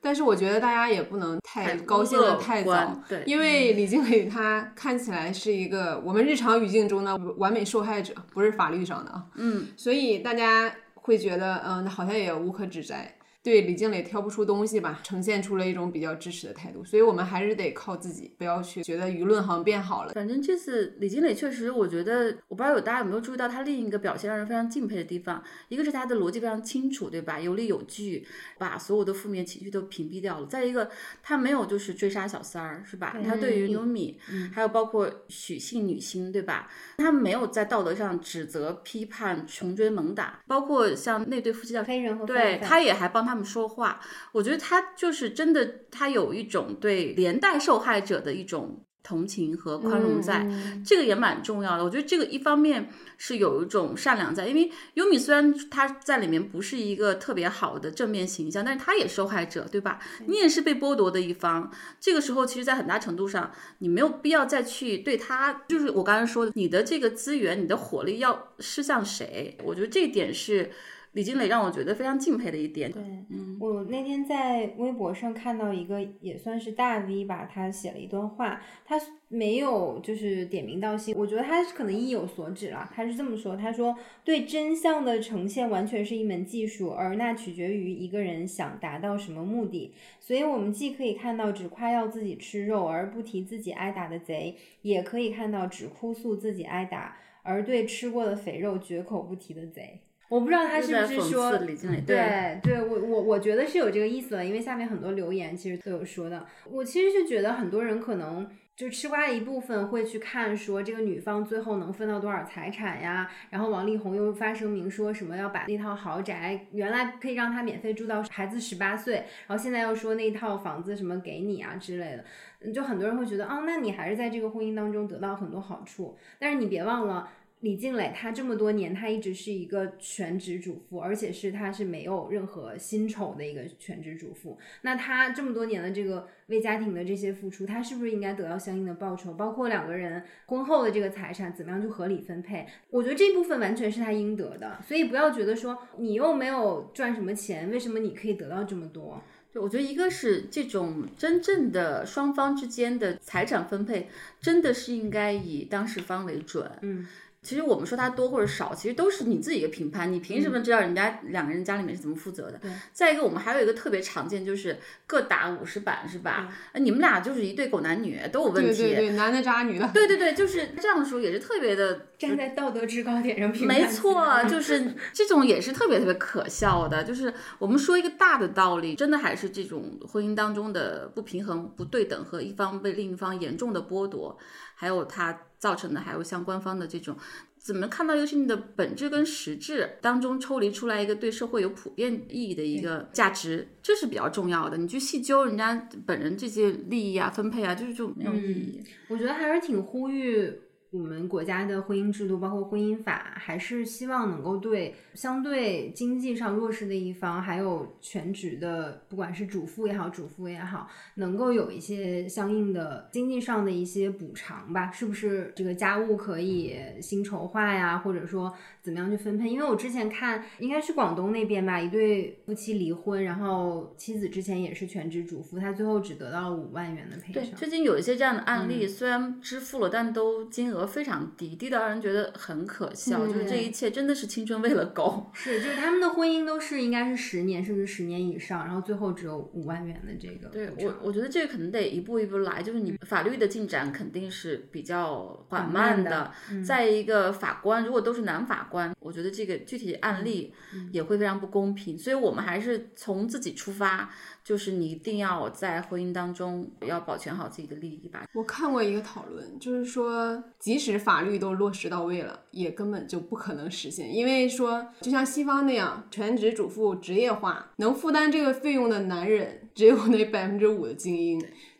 但是我觉得大家也不能太太高兴的太观早，对因为李静蕾她看起来是一个我们日常语境中的完美受害者，不是法律上的啊，嗯，所以大家会觉得，嗯，好像也无可指摘。对李静蕾挑不出东西吧，呈现出了一种比较支持的态度，所以我们还是得靠自己，不要去觉得舆论好像变好了。反正这次李静蕾确实，我觉得我不知道有大家有没有注意到他另一个表现让人非常敬佩的地方，一个是他的逻辑非常清楚，对吧？有理有据，把所有的负面情绪都屏蔽掉了。再一个，他没有就是追杀小三儿，是吧？他对于优米，还有包括许姓女星，对吧？他没有在道德上指责、批判、穷追猛打，包括像那对夫妻叫黑人和对，范范他也还帮他们说话。我觉得他就是真的，他有一种对连带受害者的一种同情和宽容在，这个也蛮重要的。我觉得这个一方面是有一种善良在，因为优米虽然他在里面不是一个特别好的正面形象，但是他也受害者，对吧？你也是被剥夺的一方。这个时候，其实，在很大程度上，你没有必要再去对他，就是我刚才说的，你的这个资源、你的火力要施向谁？我觉得这一点是。李金磊让我觉得非常敬佩的一点。对，嗯我那天在微博上看到一个也算是大 V 吧，他写了一段话，他没有就是点名道姓，我觉得他可能意有所指了。他是这么说，他说对真相的呈现完全是一门技术，而那取决于一个人想达到什么目的。所以，我们既可以看到只夸耀自己吃肉而不提自己挨打的贼，也可以看到只哭诉自己挨打而对吃过的肥肉绝口不提的贼。我不知道他是不是说对对，我我我觉得是有这个意思的，因为下面很多留言其实都有说的。我其实是觉得很多人可能就吃瓜的一部分会去看说这个女方最后能分到多少财产呀，然后王力宏又发声明说什么要把那套豪宅原来可以让他免费住到孩子十八岁，然后现在又说那套房子什么给你啊之类的。嗯就很多人会觉得，哦，那你还是在这个婚姻当中得到很多好处，但是你别忘了。李静蕾她这么多年，她一直是一个全职主妇，而且是她是没有任何薪酬的一个全职主妇。那她这么多年的这个为家庭的这些付出，她是不是应该得到相应的报酬？包括两个人婚后的这个财产怎么样去合理分配？我觉得这部分完全是她应得的。所以不要觉得说你又没有赚什么钱，为什么你可以得到这么多？对，我觉得一个是这种真正的双方之间的财产分配，真的是应该以当事方为准。嗯。其实我们说它多或者少，其实都是你自己一个评判。你凭什么知道人家两个人家里面是怎么负责的？再一个，我们还有一个特别常见，就是各打五十板，是吧？呃你们俩就是一对狗男女，都有问题。对对对，男的渣女的。对对对，就是这样的时候也是特别的 站在道德制高点上评判。没错，就是这种也是特别特别可笑的。就是我们说一个大的道理，真的还是这种婚姻当中的不平衡、不对等和一方被另一方严重的剥夺，还有它造成的，还有像官方的这种。怎么看到一个事情的本质跟实质当中抽离出来一个对社会有普遍意义的一个价值，这是比较重要的。你去细究人家本人这些利益啊、分配啊，就是就没有意义。我觉得还是挺呼吁我们国家的婚姻制度，包括婚姻法，还是希望能够对相对经济上弱势的一方，还有全职的，不管是主妇也好，主妇也好，能够有一些相应的经济上的一些补偿吧？是不是这个家务可以薪酬化呀，或者说怎么样去分配？因为我之前看，应该是广东那边吧，一对夫妻离婚，然后妻子之前也是全职主妇，她最后只得到了五万元的赔对，偿。最近有一些这样的案例，虽然支付了，但都金额非常低，低到让人觉得很可笑。就是这一切真的是青春喂了狗。是，就是他们的婚姻都是应该是十年甚至十年以上，然后最后只有五万元的这个对我，我觉得这个可能得一步一步来，就是你法律的进展肯定是比较缓缓慢慢的嗯再一个法官如果都是男法官，我觉得这个具体案例嗯也会非常不公平。所以我们还是从自己出发，就是你一定要在婚姻当中要保全好自己的利益吧。我看过一个讨论，就是说，即使法律都落实到位了，也根本就不可能实现，因为说，就像西方那样，全职主妇职业化，能负担这个费用的男人只有那百分之五的精英，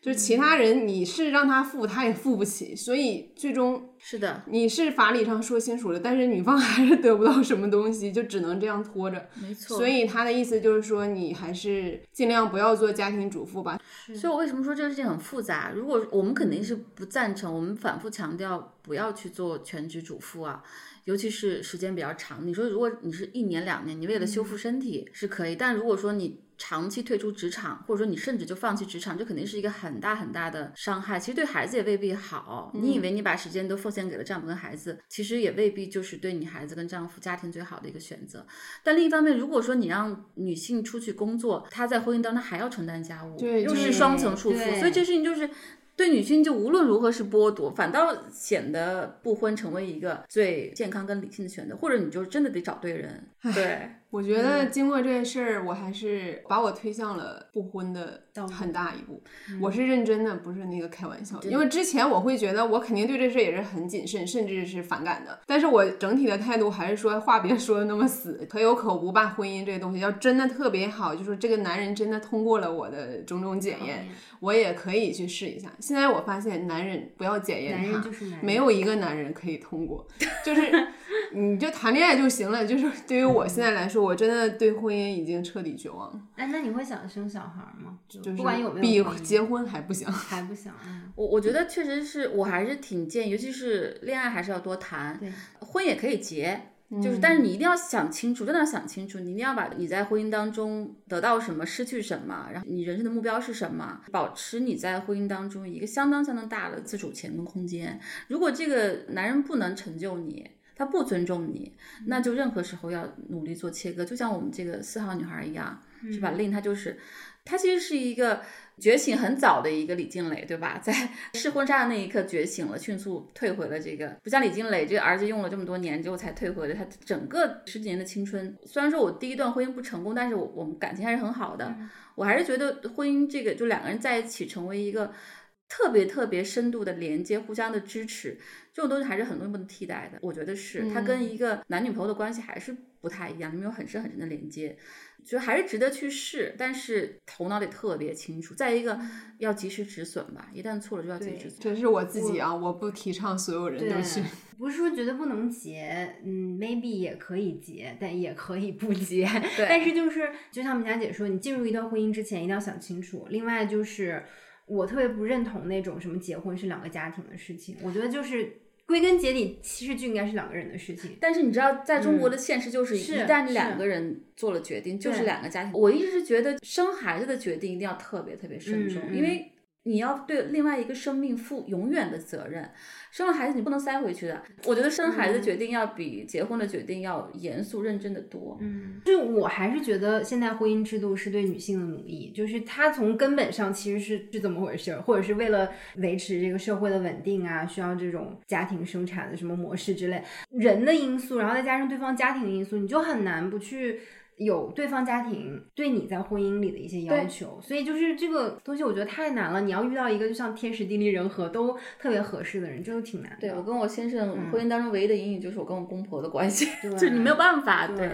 就是其他人你是让他付，他也付不起，所以最终是的，你是法理上说清楚了，但是女方 还是得不到什么东西，就只能这样拖着。没错。所以他的意思就是说，你还是尽量不要做家庭主妇吧。所以我为什么说这个事情很复杂？如果我们肯定是不赞成，我们反复强调不要去做全职主妇啊，尤其是时间比较长。你说如果你是一年两年，你为了修复身体是可以，但如果说你长期退出职场，或者说你甚至就放弃职场，这肯定是一个很大很大的伤害。其实对孩子也未必好。你以为你把时间都奉献给了丈夫跟孩子，其实也未必就是对你孩子跟丈夫家庭最好的一个选择。但另一方面，如果说你让女性出去工作，她在婚姻当中还要承担家务，对对又是双层束缚，所以这事情就是。对女性就无论如何是剥夺，反倒显得不婚成为一个最健康跟理性的选择，或者你就真的得找对人。对，我觉得经过这件事儿，我还是把我推向了不婚的很大一步。我是认真的，不是那个开玩笑。因为之前我会觉得我肯定对这事儿也是很谨慎，甚至是反感的。但是我整体的态度还是说话别说的那么死，可有可无吧。婚姻这个东西要真的特别好，就是这个男人真的通过了我的种种检验，我也可以去试一下。现在我发现，男人不要检验他，没有一个男人可以通过，就是你就谈恋爱就行了。就是对于我现在来说，我真的对婚姻已经彻底绝望了，哎，那你会想生小孩吗？就就是不管有没有比结婚还不想。还不想，嗯，我我觉得确实是我还是挺建议，尤其是恋爱还是要多谈，对，婚也可以结。就是，但是你一定要想清楚，真的要想清楚，你一定要把你在婚姻当中得到什么、失去什么，然后你人生的目标是什么，保持你在婚姻当中一个相当相当大的自主权跟空间。如果这个男人不能成就你，他不尊重你，那就任何时候要努力做切割。就像我们这个四号女孩一样，是吧？令她就是，她其实是一个觉醒很早的一个李静蕾，对吧？在试婚纱的那一刻觉醒了，迅速退回了这个，不像李静蕾这个儿子用了这么多年之后才退回了他整个十几年的青春。虽然说我第一段婚姻不成功，但是我我们感情还是很好的。我还是觉得婚姻这个就两个人在一起成为一个。特别特别深度的连接，互相的支持，这种东西还是很多人不能替代的。我觉得是，它跟一个男女朋友的关系还是不太一样，你们有很深很深的连接，就还是值得去试，但是头脑得特别清楚。再一个，要及时止损吧，一旦错了就要及时止损。这是我自己啊，我不提倡所有人都去。不是说绝对不能结，嗯，maybe 也可以结，但也可以不结。对但是就是就像我们家姐说，你进入一段婚姻之前一定要想清楚。另外就是我特别不认同那种什么结婚是两个家庭的事情，我觉得就是归根结底其实就应该是两个人的事情。但是你知道，在中国的现实就是，一旦两个人做了决定，就是两个家庭。我一直觉得生孩子的决定一定要特别特别慎重，因为你要对另外一个生命负永远的责任。生了孩子你不能塞回去的。我觉得生孩子决定要比结婚的决定要严肃认真的多。嗯，就我还是觉得现在婚姻制度是对女性的奴役，就是它从根本上其实是是怎么回事儿，或者是为了维持这个社会的稳定啊，需要这种家庭生产的什么模式之类，人的因素，然后再加上对方家庭的因素，你就很难不去有对方家庭对你在婚姻里的一些要求，所以就是这个东西，我觉得太难了。你要遇到一个就像天时地利人和都特别合适的人，真的挺难的。对我跟我先生婚姻当中唯一的阴影就是我跟我公婆的关系，对 就你没有办法，对对。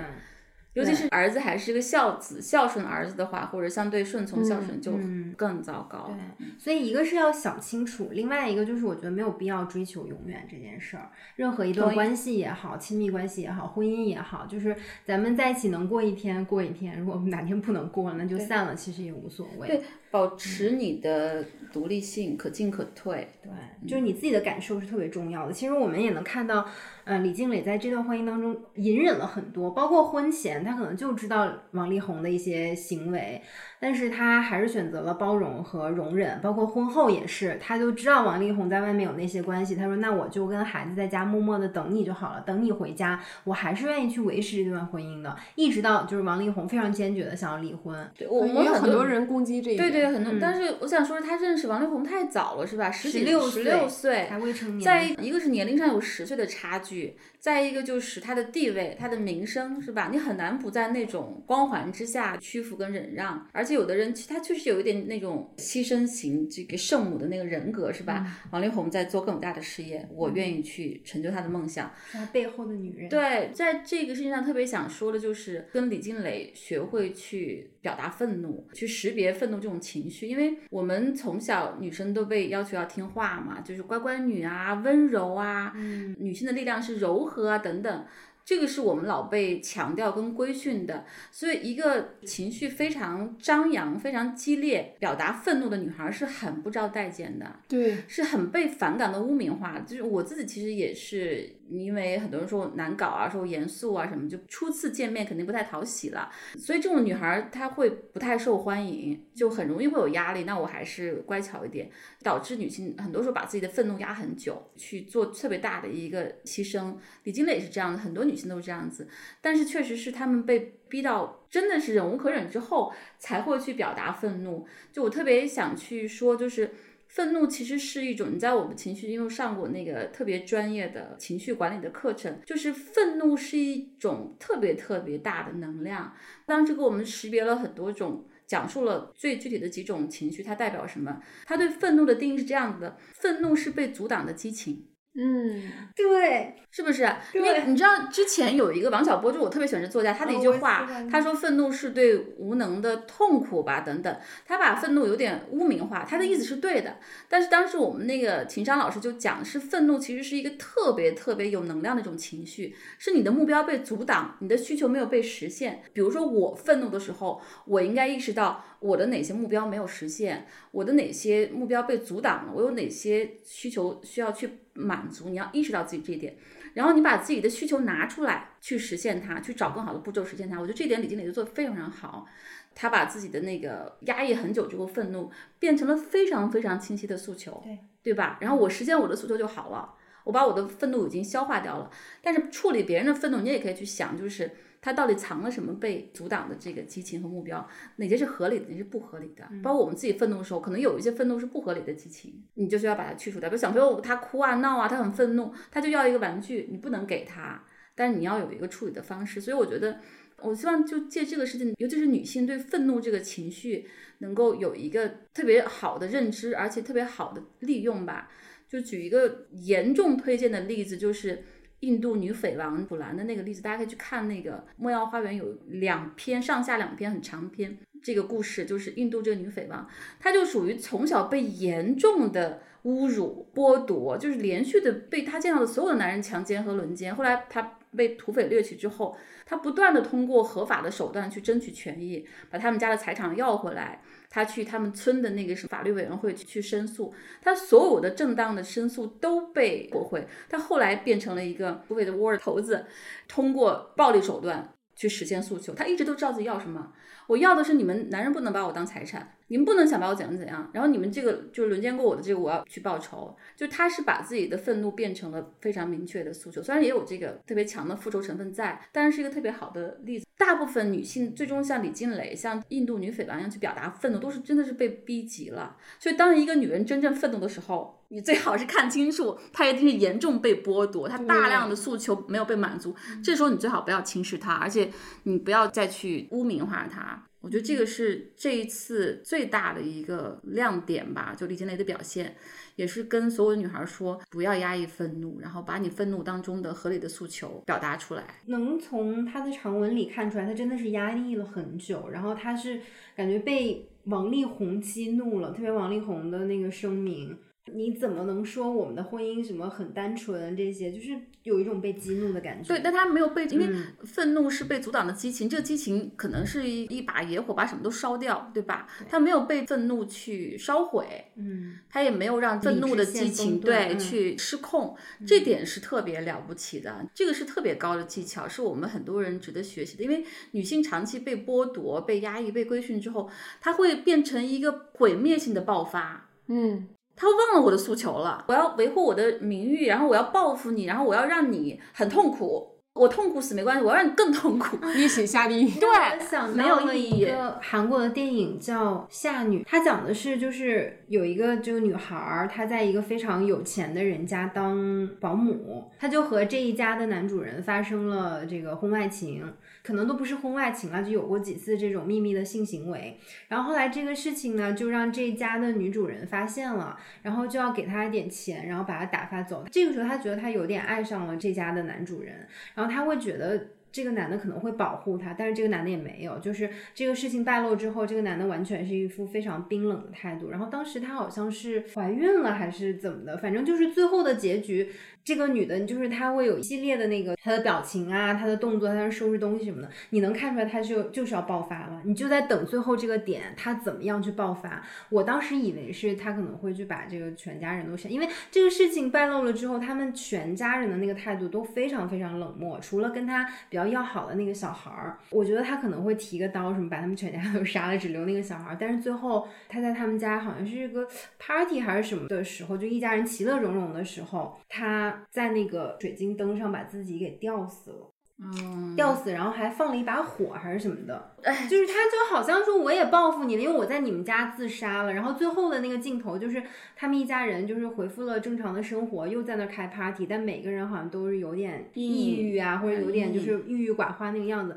尤其是儿子还是个孝子，孝顺儿子的话，或者相对顺从孝顺就更糟糕。对，所以一个是要想清楚，另外一个就是我觉得没有必要追求永远这件事儿。任何一段关系也好，亲密关系也好，婚姻也好，就是咱们在一起能过一天过一天，如果哪天不能过了，那就散了，其实也无所谓。对，保持你的独立性，可进可退。对，就是你自己的感受是特别重要的。其实我们也能看到，呃，李静蕾在这段婚姻当中隐忍了很多，包括婚前他可能就知道王力宏的一些行为，但是他还是选择了包容和容忍。包括婚后也是，他就知道王力宏在外面有那些关系，他说那我就跟孩子在家默默的等你就好了，等你回家，我还是愿意去维持这段婚姻的。一直到就是王力宏非常坚决的想要离婚，对我们有很多多人攻击这一点。对对，很多。但是我想说，他认识王力宏太早了，是吧？十几16十六岁还未成年。在一个是年龄上有十岁的差距，再一个就是他的地位、他的名声，是吧？你很难不在那种光环之下屈服跟忍让。而且有的人，其实他确实有一点那种牺牲型这个圣母的那个人格，是吧？王力宏在做更大的事业，我愿意去成就他的梦想。他背后的女人，对，在这个事情上特别想说的就是，跟李静蕾学会去表达愤怒，去识别愤怒这种情绪，因为我们从小女生都被要求要听话嘛，就是乖乖女啊、温柔啊，嗯女性的力量是柔和啊等等。这个是我们老被强调跟规训的，所以一个情绪非常张扬、非常激烈、表达愤怒的女孩是很不招待见的。对，是很被反感的污名化。就是我自己其实也是因为很多人说我难搞啊，说我严肃啊什么，就初次见面肯定不太讨喜了，所以这种女孩她会不太受欢迎，就很容易会有压力。那我还是乖巧一点，导致女性很多时候把自己的愤怒压很久，去做特别大的一个牺牲。李金磊是这样的，很多女性都是这样子，但是确实是她们被逼到真的是忍无可忍之后，才会去表达愤怒。就我特别想去说，就是。愤怒其实是一种，你在我们情绪，应用上过那个特别专业的情绪管理的课程，就是愤怒是一种特别特别大的能量。当时给我们识别了很多种，讲述了最具体的几种情绪，它代表什么？他对愤怒的定义是这样子的：愤怒是被阻挡的激情。嗯，对，是不是？因为你知道之前有一个王小波，就我特别喜欢这作家，他的一句话他说愤怒是对无能的痛苦吧，等等，他把愤怒有点污名化，他的意思是对的。但是当时我们那个情商老师就讲，是愤怒其实是一个特别特别有能量的一种情绪，是你的目标被阻挡，你的需求没有被实现。比如说我愤怒的时候，我应该意识到我的哪些目标没有实现，我的哪些目标被阻挡了，我有哪些需求需要去满足，你要意识到自己这一点，然后你把自己的需求拿出来去实现它，去找更好的步骤实现它。我觉得这一点李经理就做的非常非常好，他把自己的那个压抑很久之后愤怒变成了非常非常清晰的诉求，对对吧？然后我实现我的诉求就好了，我把我的愤怒已经消化掉了。但是处理别人的愤怒，你也可以去想，就是他到底藏了什么被阻挡的这个激情和目标，哪些是合理的，哪些是不合理的。包括我们自己愤怒的时候，可能有一些愤怒是不合理的激情，你就是要把它去除掉。比如小朋友他哭啊闹啊，他很愤怒，他就要一个玩具，你不能给他，但是你要有一个处理的方式。所以我觉得。我希望就借这个事情，尤其是女性对愤怒这个情绪，能够有一个特别好的认知，而且特别好的利用吧。就举一个严重推荐的例子，就是印度女匪王普兰的那个例子，大家可以去看那个《莫药花园》有两篇上下两篇很长篇，这个故事就是印度这个女匪王，她就属于从小被严重的侮辱、剥夺，就是连续的被她见到的所有的男人强奸和轮奸。后来她被土匪掠取之后，她不断的通过合法的手段去争取权益，把他们家的财产要回来。他去他们村的那个什么法律委员会去申诉，他所有的正当的申诉都被驳回。他后来变成了一个土匪的窝儿头子，通过暴力手段去实现诉求。他一直都知道自己要什么，我要的是你们男人不能把我当财产，你们不能想把我怎样怎样，然后你们这个就是轮奸过我的这个我要去报仇。就他是把自己的愤怒变成了非常明确的诉求，虽然也有这个特别强的复仇成分在，但是是一个特别好的例子。大部分女性最终像李静蕾、像印度女匪王一样去表达愤怒，都是真的是被逼急了。所以当一个女人真正愤怒的时候，你最好是看清楚，她一定是严重被剥夺，她大量的诉求没有被满足。这时候你最好不要轻视她，而且你不要再去污名化他。我觉得这个是这一次最大的一个亮点吧，就李金雷的表现，也是跟所有女孩说，不要压抑愤怒，然后把你愤怒当中的合理的诉求表达出来。能从他的长文里看出来，他真的是压抑了很久，然后他是感觉被王力宏激怒了，特别王力宏的那个声明。你怎么能说我们的婚姻什么很单纯？这些就是有一种被激怒的感觉。对，但他没有被，因为愤怒是被阻挡的激情，这个激情可能是一一把野火，把什么都烧掉，对吧？他没有被愤怒去烧毁，嗯，他也没有让愤怒的激情对去失控，这点是特别了不起的，这个是特别高的技巧，是我们很多人值得学习的。因为女性长期被剥夺、被压抑、被规训之后，她会变成一个毁灭性的爆发。嗯，他忘了我的诉求了，我要维护我的名誉，然后我要报复你，然后我要让你很痛苦。我痛苦死没关系，我要让你更痛苦。一起下地狱。对想没有到了意义一个韩国的电影叫《夏女》，它讲的是就是有一个这个女孩儿，她在一个非常有钱的人家当保姆，她就和这一家的男主人发生了这个婚外情，可能都不是婚外情了，就有过几次这种秘密的性行为。然后后来这个事情呢，就让这家的女主人发现了，然后就要给她一点钱，然后把她打发走。这个时候她觉得她有点爱上了这家的男主人，然后她会觉得这个男的可能会保护她，但是这个男的也没有。就是这个事情败露之后，这个男的完全是一副非常冰冷的态度。然后当时她好像是怀孕了还是怎么的，反正就是最后的结局，这个女的就是她会有一系列的那个她的表情啊，她的动作，她在收拾东西什么的，你能看出来她就就是要爆发了。你就在等最后这个点，她怎么样去爆发。我当时以为是她可能会去把这个全家人都杀，因为这个事情败露了之后，他们全家人的那个态度都非常非常冷漠，除了跟他比较要好的那个小孩儿，我觉得他可能会提个刀什么把他们全家都 杀了，只留那个小孩儿。但是最后他在他们家好像是一个 party 还是什么的时候，就一家人其乐融融的时候，她他在那个水晶灯上把自己给吊死了。嗯，吊死，然后还放了一把火还是什么的，哎，就是他就好像说我也报复你了，因为我在你们家自杀了。然后最后的那个镜头就是他们一家人就是恢复了正常的生活，又在那儿开 party，但每个人好像都是有点抑郁啊，或者有点就是郁郁寡欢那个样子。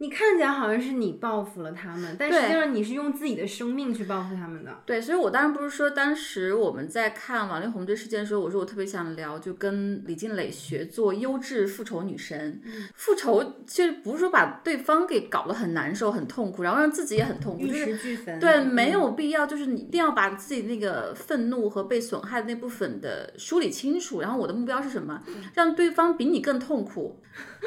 你看起来好像是你报复了他们，但实际上你是用自己的生命去报复他们的。对，所以我当然不是说当时我们在看王力宏这事件的时候，我说我特别想聊，就跟李静蕾学做优质复仇女神。复仇其实不是说把对方给搞得很难受、很痛苦，然后让自己也很痛苦，玉就是石俱焚。对，嗯没有必要，就是你一定要把自己那个愤怒和被损害的那部分的梳理清楚。然后我的目标是什么？让对方比你更痛苦，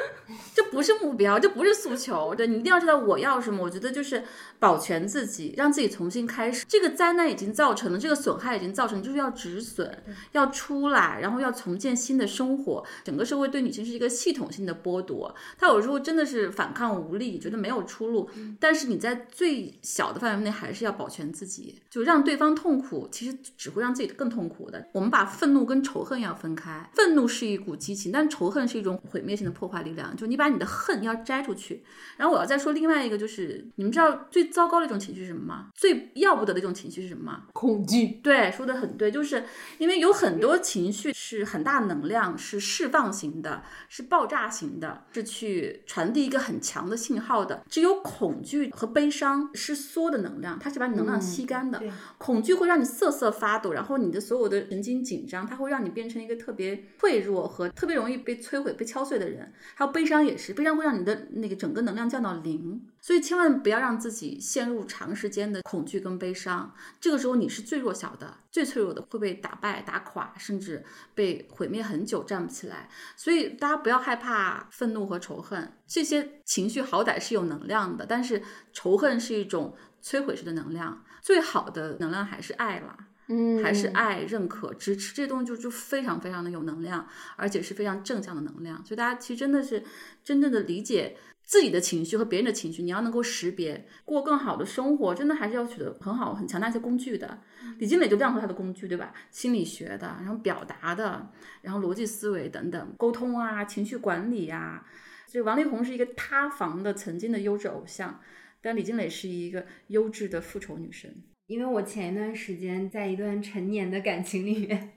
这不是目标，这不是诉求。对你一定要知道我要什么。我觉得就是保全自己，让自己重新开始。这个灾难已经造成了，这个损害已经造成，就是要止损，要出来，然后要重建新的生活。整个社会对女性是一个系统性的剥夺，她有时候真的是反抗无力，觉得没有出路。但是你在最小的范围内还是要保全自己，就让对方痛苦，其实只会让自己更痛苦的。我们把愤怒跟仇恨要分开，愤怒是一股激情，但仇恨是一种毁灭性的破坏力量。就你把你的恨要摘出去。然后我要再说另外一个，就是你们知道最糟糕的一种情绪是什么吗？最要不得的一种情绪是什么吗？恐惧，对，说的很对，就是因为有很多情绪是很大能量，是释放型的，是爆炸型的，是去传递一个很强的信号的。只有恐惧和悲伤是缩的能量，它是把你能量吸干的。对恐惧会让你瑟瑟发抖，然后你的所有的神经紧张，它会让你变成一个特别脆弱和特别容易被摧毁、被敲碎的人。还有悲伤也是，悲伤会让你的那个整个能量降到零。所以千万不要让自己陷入长时间的恐惧跟悲伤，这个时候你是最弱小的、最脆弱的，会被打败、打垮，甚至被毁灭很久，站不起来。所以大家不要害怕愤怒和仇恨，这些情绪好歹是有能量的，但是仇恨是一种摧毁式的能量，最好的能量还是爱啦。嗯，还是爱、认可、支持这些东西就就非常非常的有能量，而且是非常正向的能量。所以大家其实真的是真正的理解自己的情绪和别人的情绪，你要能够识别，过更好的生活，真的还是要取得很好很强大一些工具的。李金磊就亮出他的工具，对吧？心理学的，然后表达的，然后逻辑思维等等，沟通啊，情绪管理呀、这王力宏是一个塌房的曾经的优质偶像，但李金磊是一个优质的复仇女神。因为我前一段时间在一段陈年的感情里面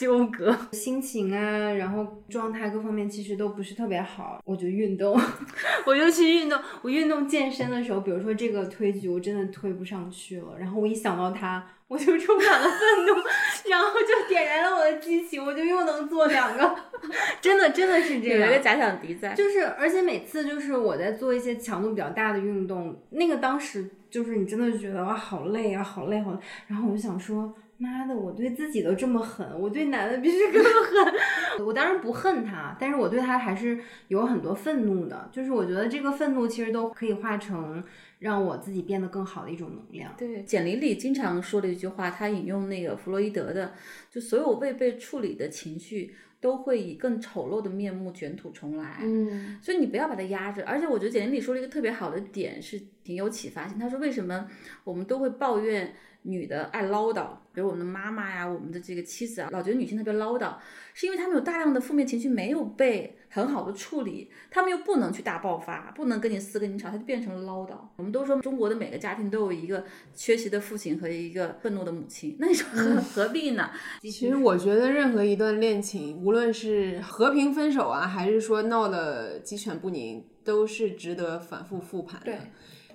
纠葛，心情啊，然后状态各方面其实都不是特别好，我就运动，我就去运动。我运动健身的时候，比如说这个推举我真的推不上去了，然后我一想到它，我就充满了愤怒，然后就点燃了我的激情，我就又能做两个，真的真的是这样。有一个假想敌在，就是，而且每次就是我在做一些强度比较大的运动，那个当时就是你真的觉得哇，好累啊，好累，好累。然后我就想说，妈的，我对自己都这么狠，我对男的必须更狠。我当然不恨他，但是我对他还是有很多愤怒的。就是我觉得这个愤怒其实都可以化成让我自己变得更好的一种能量。对，简玲里经常说的一句话，他引用那个弗洛伊德的，就所有未被处理的情绪都会以更丑陋的面目卷土重来。嗯，所以你不要把它压着。而且我觉得简玲里说了一个特别好的点，是挺有启发性。他说为什么我们都会抱怨女的爱唠叨，比如我们的妈妈呀，我们的这个妻子啊，老觉得女性特别唠叨，是因为她们有大量的负面情绪没有被很好的处理，她们又不能去大爆发，不能跟你撕跟你吵，她就变成了唠叨。我们都说中国的每个家庭都有一个缺席的父亲和一个愤怒的母亲，那你说何何必呢？其实我觉得任何一段恋情，无论是和平分手啊，还是说闹得鸡犬不宁，都是值得反复复盘的。对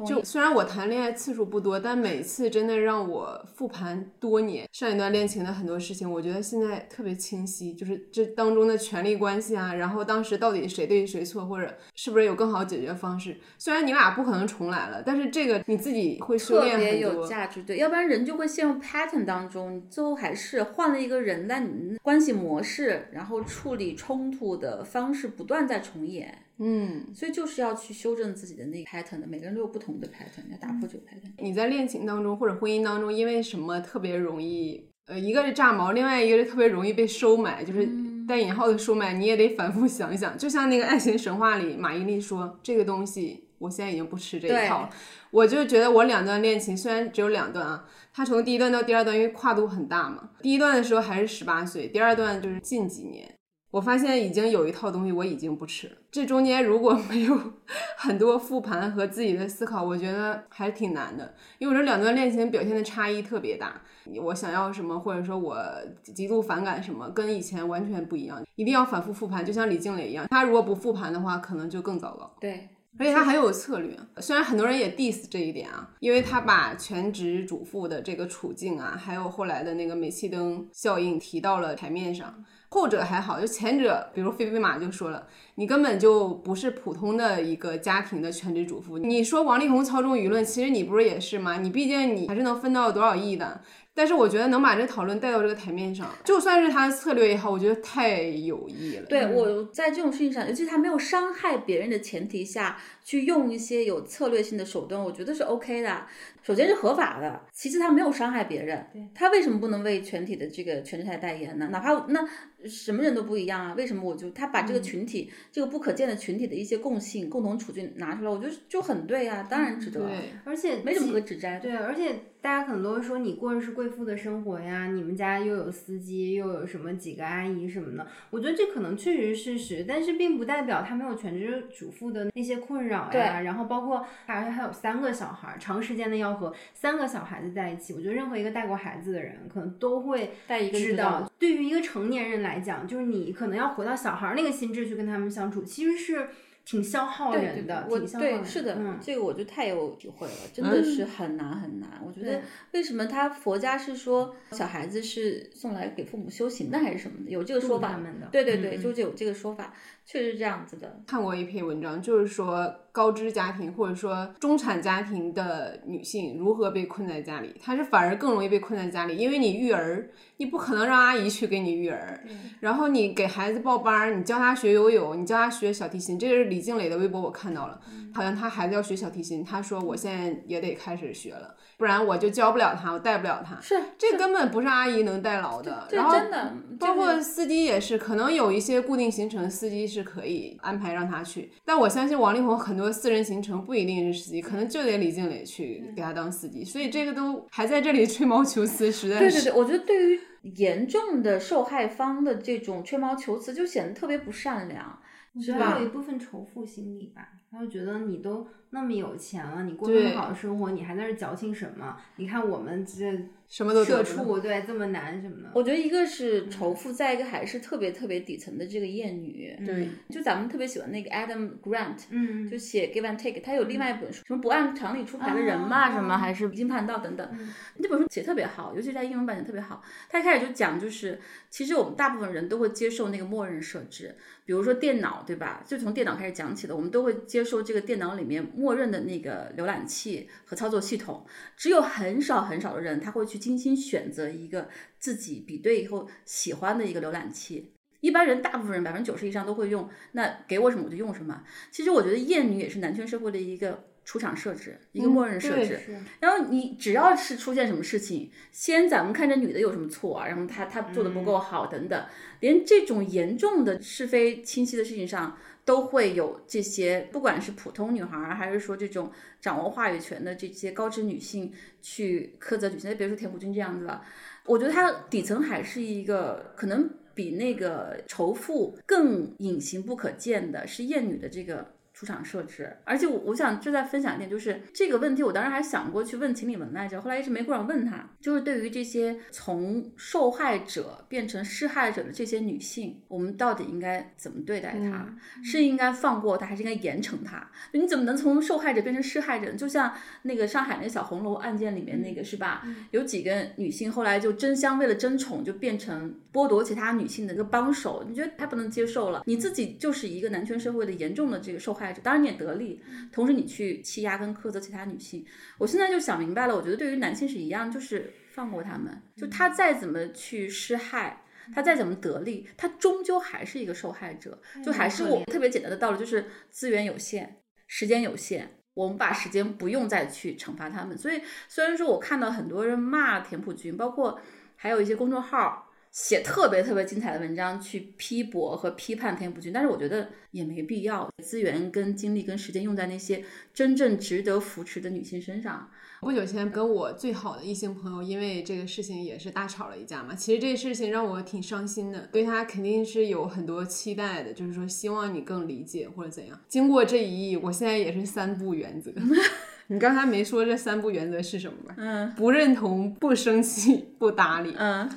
就虽然我谈恋爱次数不多，但每次真的让我复盘多年上一段恋情的很多事情，我觉得现在特别清晰，就是这当中的权力关系啊，然后当时到底谁对谁错，或者是不是有更好解决方式。虽然你俩不可能重来了，但是这个你自己会修特炼别有。价值，对，要不然人就会陷入 pattern 当中，你最后还是换了一个人，但你关系模式，然后处理冲突的方式不断在重演，嗯，所以就是要去修正自己的那个 pattern 的，每个人都有不同的 pattern，要打破这个 pattern。你在恋情当中或者婚姻当中，因为什么特别容易？呃，一个是炸毛，另外一个是特别容易被收买，就是带引号的收买，你也得反复想一想。就像那个《爱情神话》里，马伊琍说：“这个东西，我现在已经不吃这一套了。”我就觉得我两段恋情虽然只有两段啊，它从第一段到第二段，因为跨度很大嘛。第一段的时候还是十八岁，第二段就是近几年。我发现已经有一套东西我已经不吃了，这中间如果没有 很多复盘和自己的思考，我觉得还是挺难的。因为我这两段恋情表现的差异特别大，我想要什么，或者说我极度反感什么，跟以前完全不一样。一定要反复复盘，就像李静蕾一样，她如果不复盘的话，可能就更糟糕。对，而且他很有策略，虽然很多人也 diss 这一点啊，因为他把全职主妇的这个处境啊，还有后来的那个煤气灯效应提到了台面上。后者还好，就前者，比如菲菲玛就说了，你根本就不是普通的一个家庭的全职主妇。你说王力宏操纵舆论，其实你不是也是吗？你毕竟你还是能分到多少亿的。但是我觉得能把这讨论带到这个台面上，就算是他的策略也好，我觉得太有意了。对我在这种事情上，尤其他没有伤害别人的前提下，去用一些有策略性的手段，我觉得是 OK 的。首先是合法的，其次他没有伤害别人，他为什么不能为全体的这个全职台代言呢？哪怕那什么人都不一样啊，为什么我就他把这个群体、这个不可见的群体的一些共性、共同处境拿出来，我觉得就很对啊，当然值得，对，而且没什么可指摘的。对，而且大家可能都会说你过的是贵妇的生活呀，你们家又有司机，又有什么几个阿姨什么的。我觉得这可能确实是事实，但是并不代表他没有全职主妇的那些困扰呀。对然后包括还还有三个小孩儿，长时间的要和三个小孩子在一起，我觉得任何一个带过孩子的人，可能都会带一个知知道道，对于一个成年人来讲，就是你可能要回到小孩儿那个心智去跟他们相处，其实是挺消耗人的，我挺消耗人对是的，嗯。这个我就太有体会了，真的是很难很难。我觉得为什么他佛家是说小孩子是送来给父母修行的，还是什么的？有这个说法对对对，嗯就是有这个说法，确实是这样子的。看过一篇文章，就是说高知家庭或者说中产家庭的女性如何被困在家里，她是反而更容易被困在家里，因为你育儿，你不可能让阿姨去给你育儿，然后你给孩子报班儿，你教他学游泳，你教他学小提琴，这个是李静蕾的微博我看到了，好像她孩子要学小提琴，她说我现在也得开始学了，不然我就教不了他，我带不了他，是这根本不是阿姨能代劳的，这然后真的，包括司机也是，可能有一些固定行程，司机是可以安排让他去。但我相信王力宏很多私人行程不一定是司机，可能就得李静蕾去给他当司机。所以这个都还在这里吹毛求疵，实在是。对对对，我觉得对于严重的受害方的这种吹毛求疵，就显得特别不善良。是吧还有一部分仇富心理吧，他就觉得你都那么有钱了，你过那么好的生活，你还在这矫情什么？你看我们这什么都社畜，对，这么难什么的。我觉得一个是仇富，再一个还是特别特别底层的这个厌女。对，就咱们特别喜欢那个 Adam Grant，嗯，就写 Give and Take，他有另外一本书，什么不按常理出牌的人嘛，哦什么还是离经叛道等等，那本书写特别好，尤其是在英文版写特别好。他一开始就讲，就是其实我们大部分人都会接受那个默认设置，比如说电脑，对吧？就从电脑开始讲起的，我们都会接受这个电脑里面默认的那个浏览器和操作系统，只有很少很少的人他会去精心选择一个自己比对以后喜欢的一个浏览器。一般人，大部分人百分之九十以上都会用，那给我什么我就用什么。其实我觉得厌女也是男权社会的一个出厂设置，一个默认设置。是然后你只要是出现什么事情，先咱们看这女的有什么错啊，然后她她做的不够好等等，连这种严重的是非清晰的事情上，都会有这些，不管是普通女孩儿，还是说这种掌握话语权的这些高知女性去苛责女性，别说田朴珺这样子了，我觉得她底层还是一个可能比那个仇富更隐形不可见的，是厌女的这个。出场设置，而且我我想就再分享一点，就是这个问题，我当时还想过去问秦理文来着，后来一直没过上问他。就是对于这些从受害者变成施害者的这些女性，我们到底应该怎么对待她？是应该放过她，还是应该严惩她？你怎么能从受害者变成施害者？就像那个上海那个小红楼案件里面那个是吧？有几个女性后来就争相为了争宠，就变成剥夺其他女性的一个帮手，你觉得太不能接受了？你自己就是一个男权社会的严重的这个受害者，当然你也得利，同时你去欺压跟苛责其他女性。我现在就想明白了，我觉得对于男性是一样，就是放过他们，就他再怎么去施害。他再怎么得利，他终究还是一个受害者，就还是我特别简单的道理，就是资源有限，时间有限，我们把时间不用再去惩罚他们。所以虽然说我看到很多人骂田朴珺，包括还有一些公众号写特别特别精彩的文章去批驳和批判田朴珺，但是我觉得也没必要，资源跟精力跟时间用在那些真正值得扶持的女性身上。不久前跟我最好的异性朋友因为这个事情也是大吵了一架嘛。其实这个事情让我挺伤心的，对他肯定是有很多期待的，就是说希望你更理解或者怎样。经过这一役，我现在也是三不原则。你刚才没说这三不原则是什么吧？嗯不认同、不生气、不搭理。嗯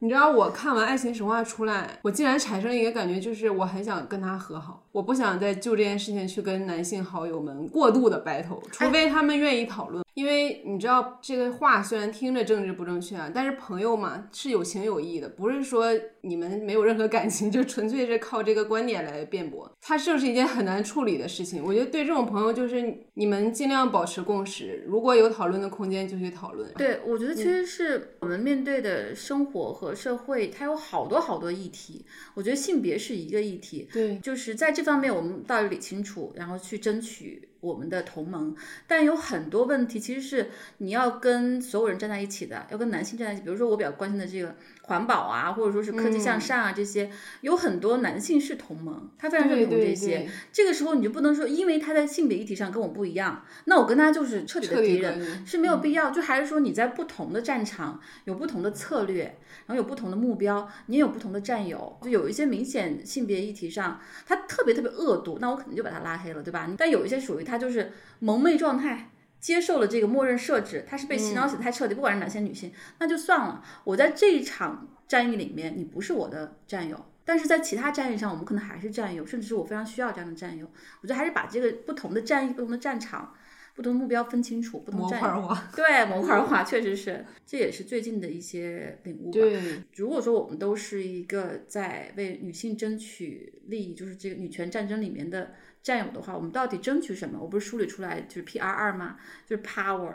你知道我看完《爱情神话》出来，我竟然产生一个感觉，就是我很想跟他和好，我不想再就这件事情去跟男性好友们过度的 battle，除非他们愿意讨论。因为你知道这个话虽然听着政治不正确啊，但是朋友嘛是有情有义的，不是说你们没有任何感情，就纯粹是靠这个观点来辩驳。它正是一件很难处理的事情。我觉得对这种朋友，就是你们尽量保持共识，如果有讨论的空间就去讨论。对，我觉得其实是我们面对的生活和社会，它有好多好多议题。我觉得性别是一个议题，对，就是在这方面我们到底理清楚，然后去争取我们的同盟。但有很多问题其实是你要跟所有人站在一起的，要跟男性站在一起。比如说我比较关心的这个环保啊，或者说是科技向善啊，这些有很多男性是同盟，他非常认同对对这些。对这个时候你就不能说，因为他在性别议题上跟我不一样，那我跟他就是彻底的敌人，是没有必要。就还是说你在不同的战场有不同的策略，然后有不同的目标，你也有不同的战友。就有一些明显性别议题上，他特别特别恶毒，那我肯定就把他拉黑了，对吧？但有一些属于他就是萌妹状态。接受了这个默认设置，他是被洗脑洗的太彻底，不管是哪些女性，那就算了。我在这一场战役里面，你不是我的战友，但是在其他战役上，我们可能还是战友，甚至是我非常需要这样的战友。我觉得还是把这个不同的战役、不同的战场、不同的目标分清楚，不同模战友。块化。对模块化确实是，这也是最近的一些领悟吧。对，如果说我们都是一个在为女性争取利益，就是这个女权战争里面的战友的话，我们到底争取什么？我不是梳理出来就是 P R 二吗？就是 power。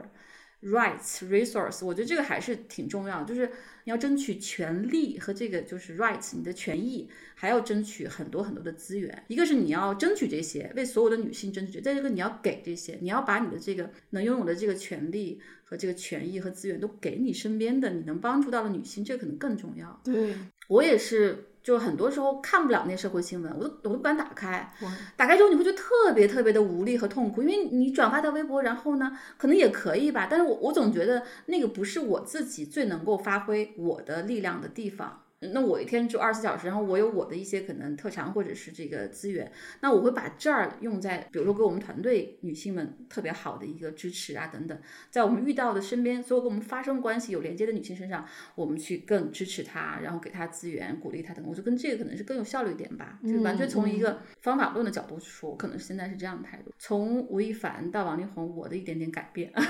rights resource，我觉得这个还是挺重要，就是你要争取权利和这个就是 rights 你的权益，还要争取很多很多的资源。一个是你要争取这些，为所有的女性争取；再一个你要给这些，你要把你的这个能拥有的这个权利和这个权益和资源都给你身边的你能帮助到的女性，这可能更重要。对，我也是，就很多时候看不了那社会新闻，我都我都不敢打开。打开之后你会觉得特别特别的无力和痛苦，因为你转发到微博，然后呢，可能也可以吧，但是我我总觉得那个不是我自己最能够发挥我的力量的地方。那我一天只有二十四小时，然后我有我的一些可能特长或者是这个资源，那我会把这儿用在，比如说给我们团队女性们特别好的一个支持啊等等，在我们遇到的身边所有跟我们发生关系有连接的女性身上，我们去更支持她，然后给她资源，鼓励她等等，我觉得跟这个可能是更有效率一点吧，就是完全从一个方法论的角度去说，我可能现在是这样的态度。从吴亦凡到王力宏，我的一点点改变。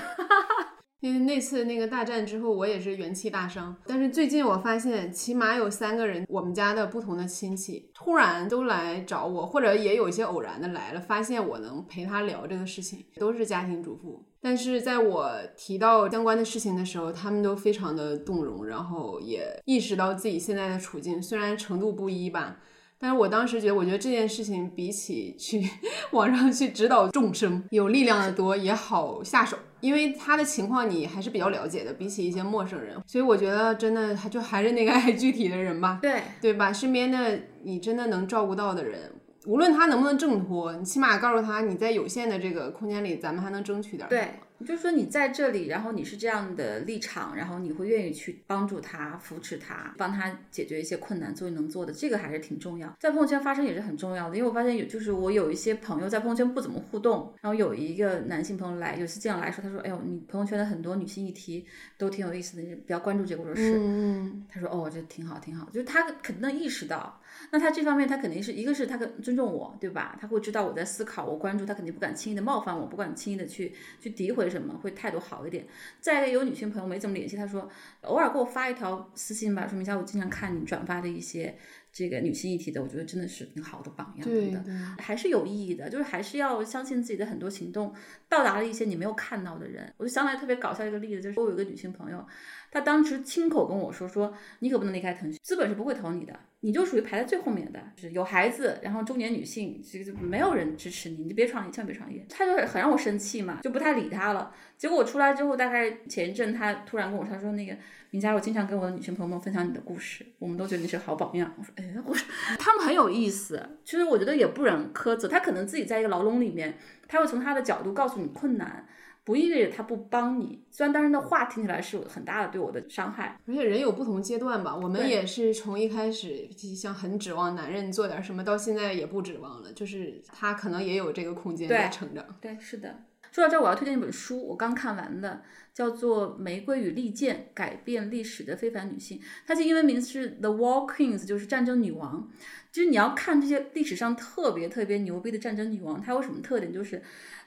因为那次那个大战之后，我也是元气大伤。但是最近我发现，起码有三个人，我们家的不同的亲戚突然都来找我，或者也有一些偶然的来了，发现我能陪他聊这个事情，都是家庭主妇。但是在我提到相关的事情的时候，他们都非常的动容，然后也意识到自己现在的处境，虽然程度不一吧。但是我当时觉得，我觉得这件事情比起去 网上去指导众生，有力量的多，也好下手。因为他的情况你还是比较了解的，比起一些陌生人，所以我觉得真的还就还是那个 爱具体的人吧，对对吧？身边的你真的能照顾到的人，无论他能不能挣脱，你起码告诉他你在有限的这个空间里，咱们还能争取点什么。对，就是说你在这里，然后你是这样的立场，然后你会愿意去帮助他、扶持他、帮他解决一些困难，做你能做的，这个还是挺重要。在朋友圈发声也是很重要的，因为我发现有，就是我有一些朋友在朋友圈不怎么互动，然后有一个男性朋友来，有次这样来说，他说：“哎呦，你朋友圈的很多女性议题都挺有意思的，你比较关注这个。”我说：“是。”嗯，他说：“哦，这挺好，挺好。”就是他肯定能意识到，那他这方面他肯定是一个是他更尊重我，对吧？他会知道我在思考，我关注他，肯定不敢轻易的冒犯我，不敢轻易的去去诋毁什么，会态度好一点。再一个，有女性朋友没怎么联系，她说偶尔给我发一条私信吧，说明一下我经常看你转发的一些这个女性议题的，我觉得真的是挺好的榜样，对等等，还是有意义的，就是还是要相信自己的很多行动到达了一些你没有看到的人。我就想起来特别搞笑一个例子，就是我有一个女性朋友，他当时亲口跟我说说，你可不能离开腾讯，资本是不会投你的，你就属于排在最后面的，就是有孩子，然后中年女性，这个没有人支持你，你就别创业，千万别创业。他就很让我生气嘛，就不太理他了。结果我出来之后，大概前一阵，他突然跟我说，她说那个明佳，我经常跟我的女性朋友们分享你的故事，我们都觉得你是好榜样。我说，哎，我说他们很有意思，其实我觉得也不忍苛责，他可能自己在一个牢笼里面，他会从他的角度告诉你困难。不意味着他不帮你，虽然当时的话听起来是有很大的对我的伤害，而且人有不同阶段吧，我们也是从一开始就像很指望男人做点什么，到现在也不指望了，就是他可能也有这个空间在成长。对，是的。说到这儿，我要推荐一本书，我刚看完的，叫做《玫瑰与利剑：改变历史的非凡女性》，它的英文名字是《The War Queens》，就是战争女王。就是你要看这些历史上特别特别牛逼的战争女王，她有什么特点？就是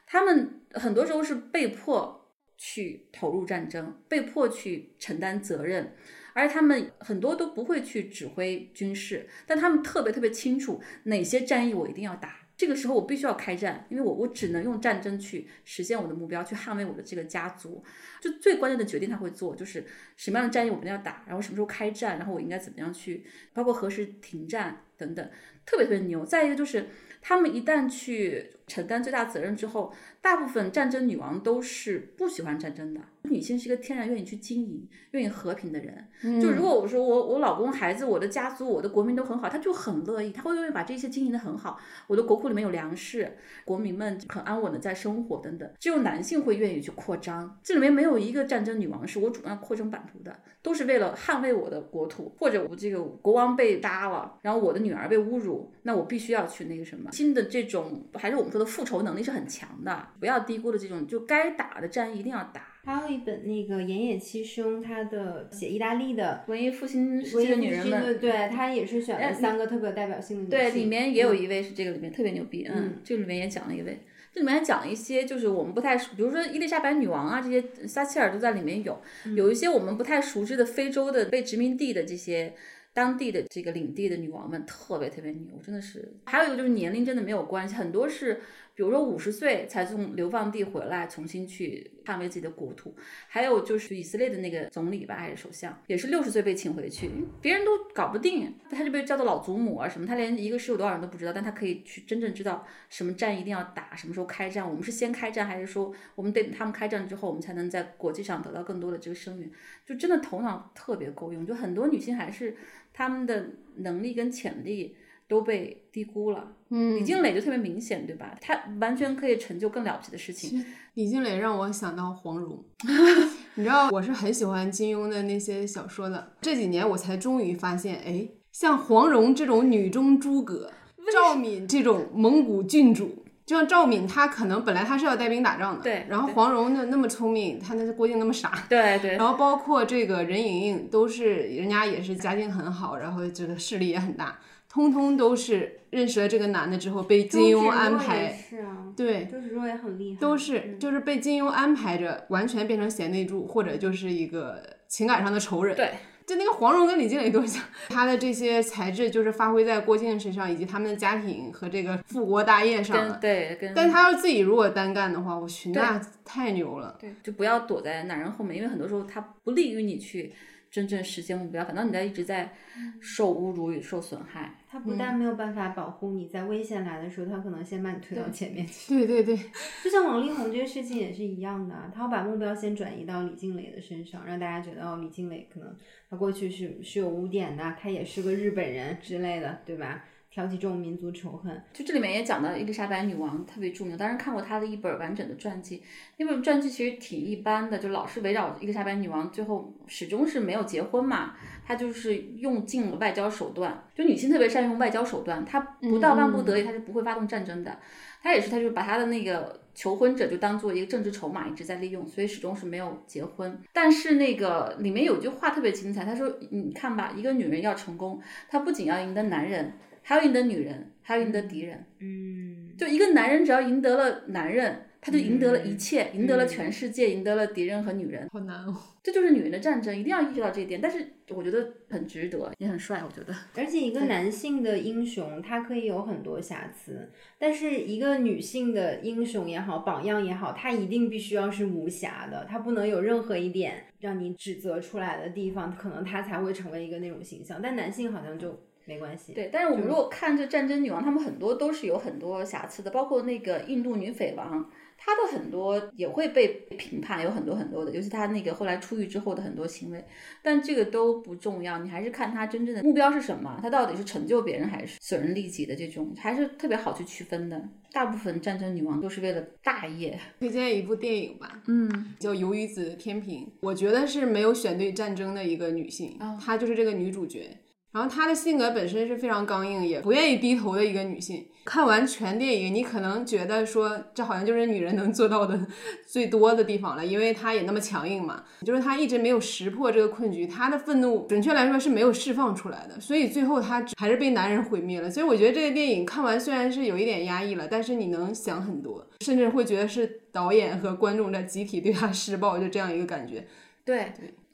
他们很多时候是被迫去投入战争，被迫去承担责任。而他们很多都不会去指挥军事，但他们特别特别清楚哪些战役我一定要打。这个时候我必须要开战，因为我我只能用战争去实现我的目标，去捍卫我的这个家族。就最关键的决定他会做，就是什么样的战役我们要打，然后什么时候开战，然后我应该怎么样去，包括何时停战等等，特别特别牛。再一个就是他们一旦去承担最大责任之后，大部分战争女王都是不喜欢战争的。女性是一个天然愿意去经营、愿意和平的人。就如果我说我我老公、孩子、我的家族、我的国民都很好，他就很乐意，他会愿意把这些经营的很好。我的国库里面有粮食，国民们很安稳的在生活等等。只有男性会愿意去扩张，这里面没有一个战争女王是我主动要扩张版图的，都是为了捍卫我的国土，或者我这个国王被杀了，然后我的女儿被侮辱，那我必须要去那个什么。新的这种还是我们说的复仇能力是很强的，不要低估了这种就该打的战役一定要打。还有一本那个岩野七兄，他的写意大利的文艺复兴时期的女人们，对他也是选了哎三个特别有代表性的女对，里面也有嗯一位是这个里面特别牛逼，嗯，这个里面也讲了一位，这里面还讲了一些就是我们不太熟，比如说伊丽莎白女王啊，这些撒切尔都在里面有，有一些我们不太熟知的非洲的被殖民地的这些。当地的这个领地的女王们特别特别牛，真的是。还有一个就是年龄真的没有关系，很多是比如说五十岁才从流放地回来，重新去捍卫自己的国土。还有就是以色列的那个总理吧，还是首相，也是六十岁被请回去，别人都搞不定，他就被叫做老祖母啊什么，他连一个师有多少人都不知道，但他可以去真正知道什么战一定要打，什么时候开战，我们是先开战，还是说我们得等他们开战之后，我们才能在国际上得到更多的这个声援？就真的头脑特别够用，就很多女性还是她们的能力跟潜力都被低估了。嗯李静蕾就特别明显，对吧？她完全可以成就更了不起的事情。李静蕾让我想到黄蓉，你知道我是很喜欢金庸的那些小说的，这几年我才终于发现，哎，像黄蓉这种女中诸葛，赵敏这种蒙古郡主。就像赵敏，她可能本来她是要带兵打仗的，对然后黄蓉呢那么聪明，她那郭靖那么傻，对对然后包括这个任盈盈，都是人家也是家境很好，然后这个势力也很大，通通都是认识了这个男的之后被金庸安排，是啊，对，周芷若也很厉害，都是就是被金庸安排着，完全变成贤内助，或者就是一个情感上的仇人。对，就那个黄蓉跟李静蕾多像，她的这些才智就是发挥在郭靖身上，以及他们的家庭和这个复国大业上了。对跟，但他要自己如果单干的话，我去，那太牛了。对就不要躲在男人后面，因为很多时候他不利于你去真正实现目标，反倒你在一直在受侮辱与受损害。他不但没有办法保护你，在危险来的时候，他可能先把你推到前面去。对对对，就像王力宏这个事情也是一样的啊，他要把目标先转移到李静蕾的身上，让大家觉得哦，李静蕾可能他过去是是有污点的，他也是个日本人之类的，对吧？挑起这种民族仇恨，就这里面也讲到伊丽莎白女王特别著名，当然看过她的一本完整的传记，那本传记其实挺一般的，就老是围绕伊丽莎白女王，最后始终是没有结婚嘛，她就是用尽了外交手段，就女性特别善用外交手段，她不到万不得已她是不会发动战争的，她也是，她就把她的那个求婚者就当做一个政治筹码一直在利用，所以始终是没有结婚。但是那个里面有句话特别精彩，她说：“你看吧，一个女人要成功，她不仅要赢得男人。”还有赢得女人，还有赢得敌人。嗯，就一个男人只要赢得了男人，他就赢得了一切，赢得了全世界，赢得了敌人和女人。好难哦。这就是女人的战争，一定要意识到这一点。但是我觉得很值得，也很帅。我觉得而且一个男性的英雄，他可以有很多瑕疵，但是一个女性的英雄也好，榜样也好，他一定必须要是无瑕的，他不能有任何一点让你指责出来的地方，可能他才会成为一个那种形象。但男性好像就没关系。对。但是我们如果看这战争女王，她们很多都是有很多瑕疵的，包括那个印度女匪王。她的很多也会被评判，有很多很多的，尤其她那个后来出狱之后的很多行为，但这个都不重要，你还是看她真正的目标是什么，她到底是成就别人还是损人利己的这种，还是特别好去区分的。大部分战争女王都是为了大业，推荐一部电影吧，嗯，叫《鱿鱼子天平》，我觉得是没有选对战争的一个女性，她就是这个女主角。然后她的性格本身是非常刚硬，也不愿意低头的一个女性。看完全电影，你可能觉得说这好像就是女人能做到的最多的地方了，因为她也那么强硬嘛。就是她一直没有识破这个困局，她的愤怒准确来说是没有释放出来的，所以最后她还是被男人毁灭了。所以我觉得这个电影看完虽然是有一点压抑了，但是你能想很多，甚至会觉得是导演和观众在集体对她施暴，就这样一个感觉。对，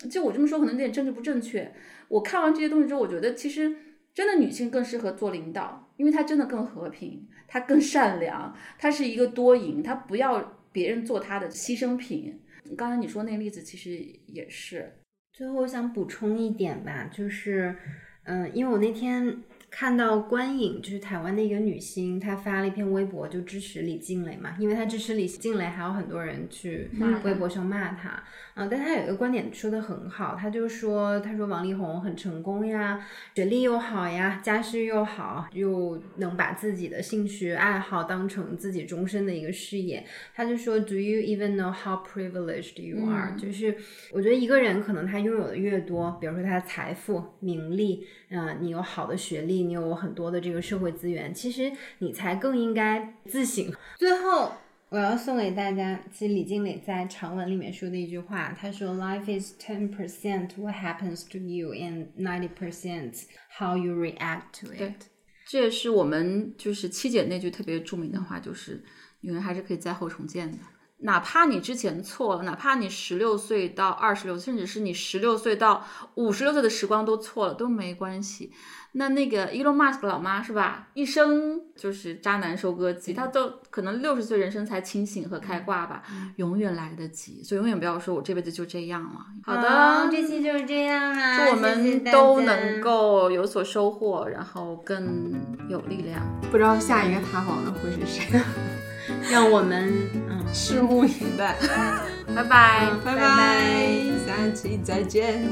就我这么说可能有点政治不正确。我看完这些东西之后，我觉得其实真的女性更适合做领导，因为她真的更和平，她更善良，她是一个多赢，她不要别人做她的牺牲品。刚才你说那个例子其实也是，最后我想补充一点吧，就是，嗯、因为我那天看到观影，就是台湾的一个女星，她发了一篇微博，就支持李静蕾嘛，因为她支持李静蕾，还有很多人去骂微博上骂她，嗯、但她有一个观点说的很好，她就说，她说王力宏很成功呀，学历又好呀，家世又好，又能把自己的兴趣爱好当成自己终身的一个事业，她就说，Do you even know how privileged you are？、就是我觉得一个人可能他拥有的越多，比如说他的财富、名利，嗯、你有好的学历，你有很多的这个社会资源，其实你才更应该自省。最后。我要送给大家，其实李经理在长文里面说的一句话，他说：“Life is ten percent what happens to you, and ninety percent how you react to it。”这也是我们就是七姐那句特别著名的话，就是女人还是可以灾后重建的。哪怕你之前错了，哪怕你十六岁到二十六，甚至是你十六岁到五十六岁的时光都错了，都没关系。那那个 Elon Musk 老妈是吧？一生就是渣男收割机，她都可能六十岁人生才清醒和开挂吧，永远来得及。所以永远不要说我这辈子就这样了。好的，这期就是这样啊，祝我们都能够有所收获，然后更有力量。不知道下一个塌房的会是谁，让我们嗯，拭目以待。拜拜。拜拜拜下期再见。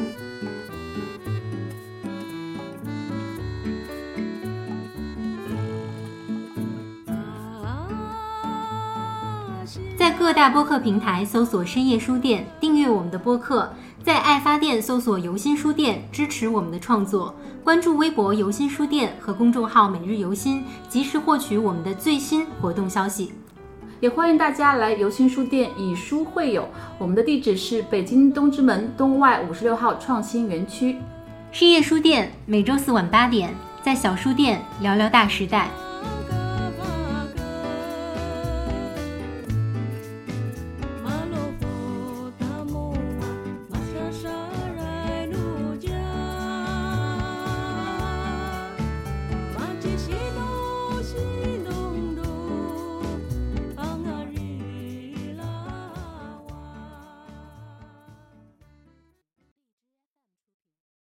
在各大播客平台搜索“深夜书店”，订阅我们的播客；在爱发电搜索“游心书店”，支持我们的创作。关注微博“游心书店”和公众号“每日游心”，及时获取我们的最新活动消息。也欢迎大家来游心书店以书会友，我们的地址是北京东直门东外五十六号创新园区。深夜书店每周四晚八点，在小书店聊聊大时代。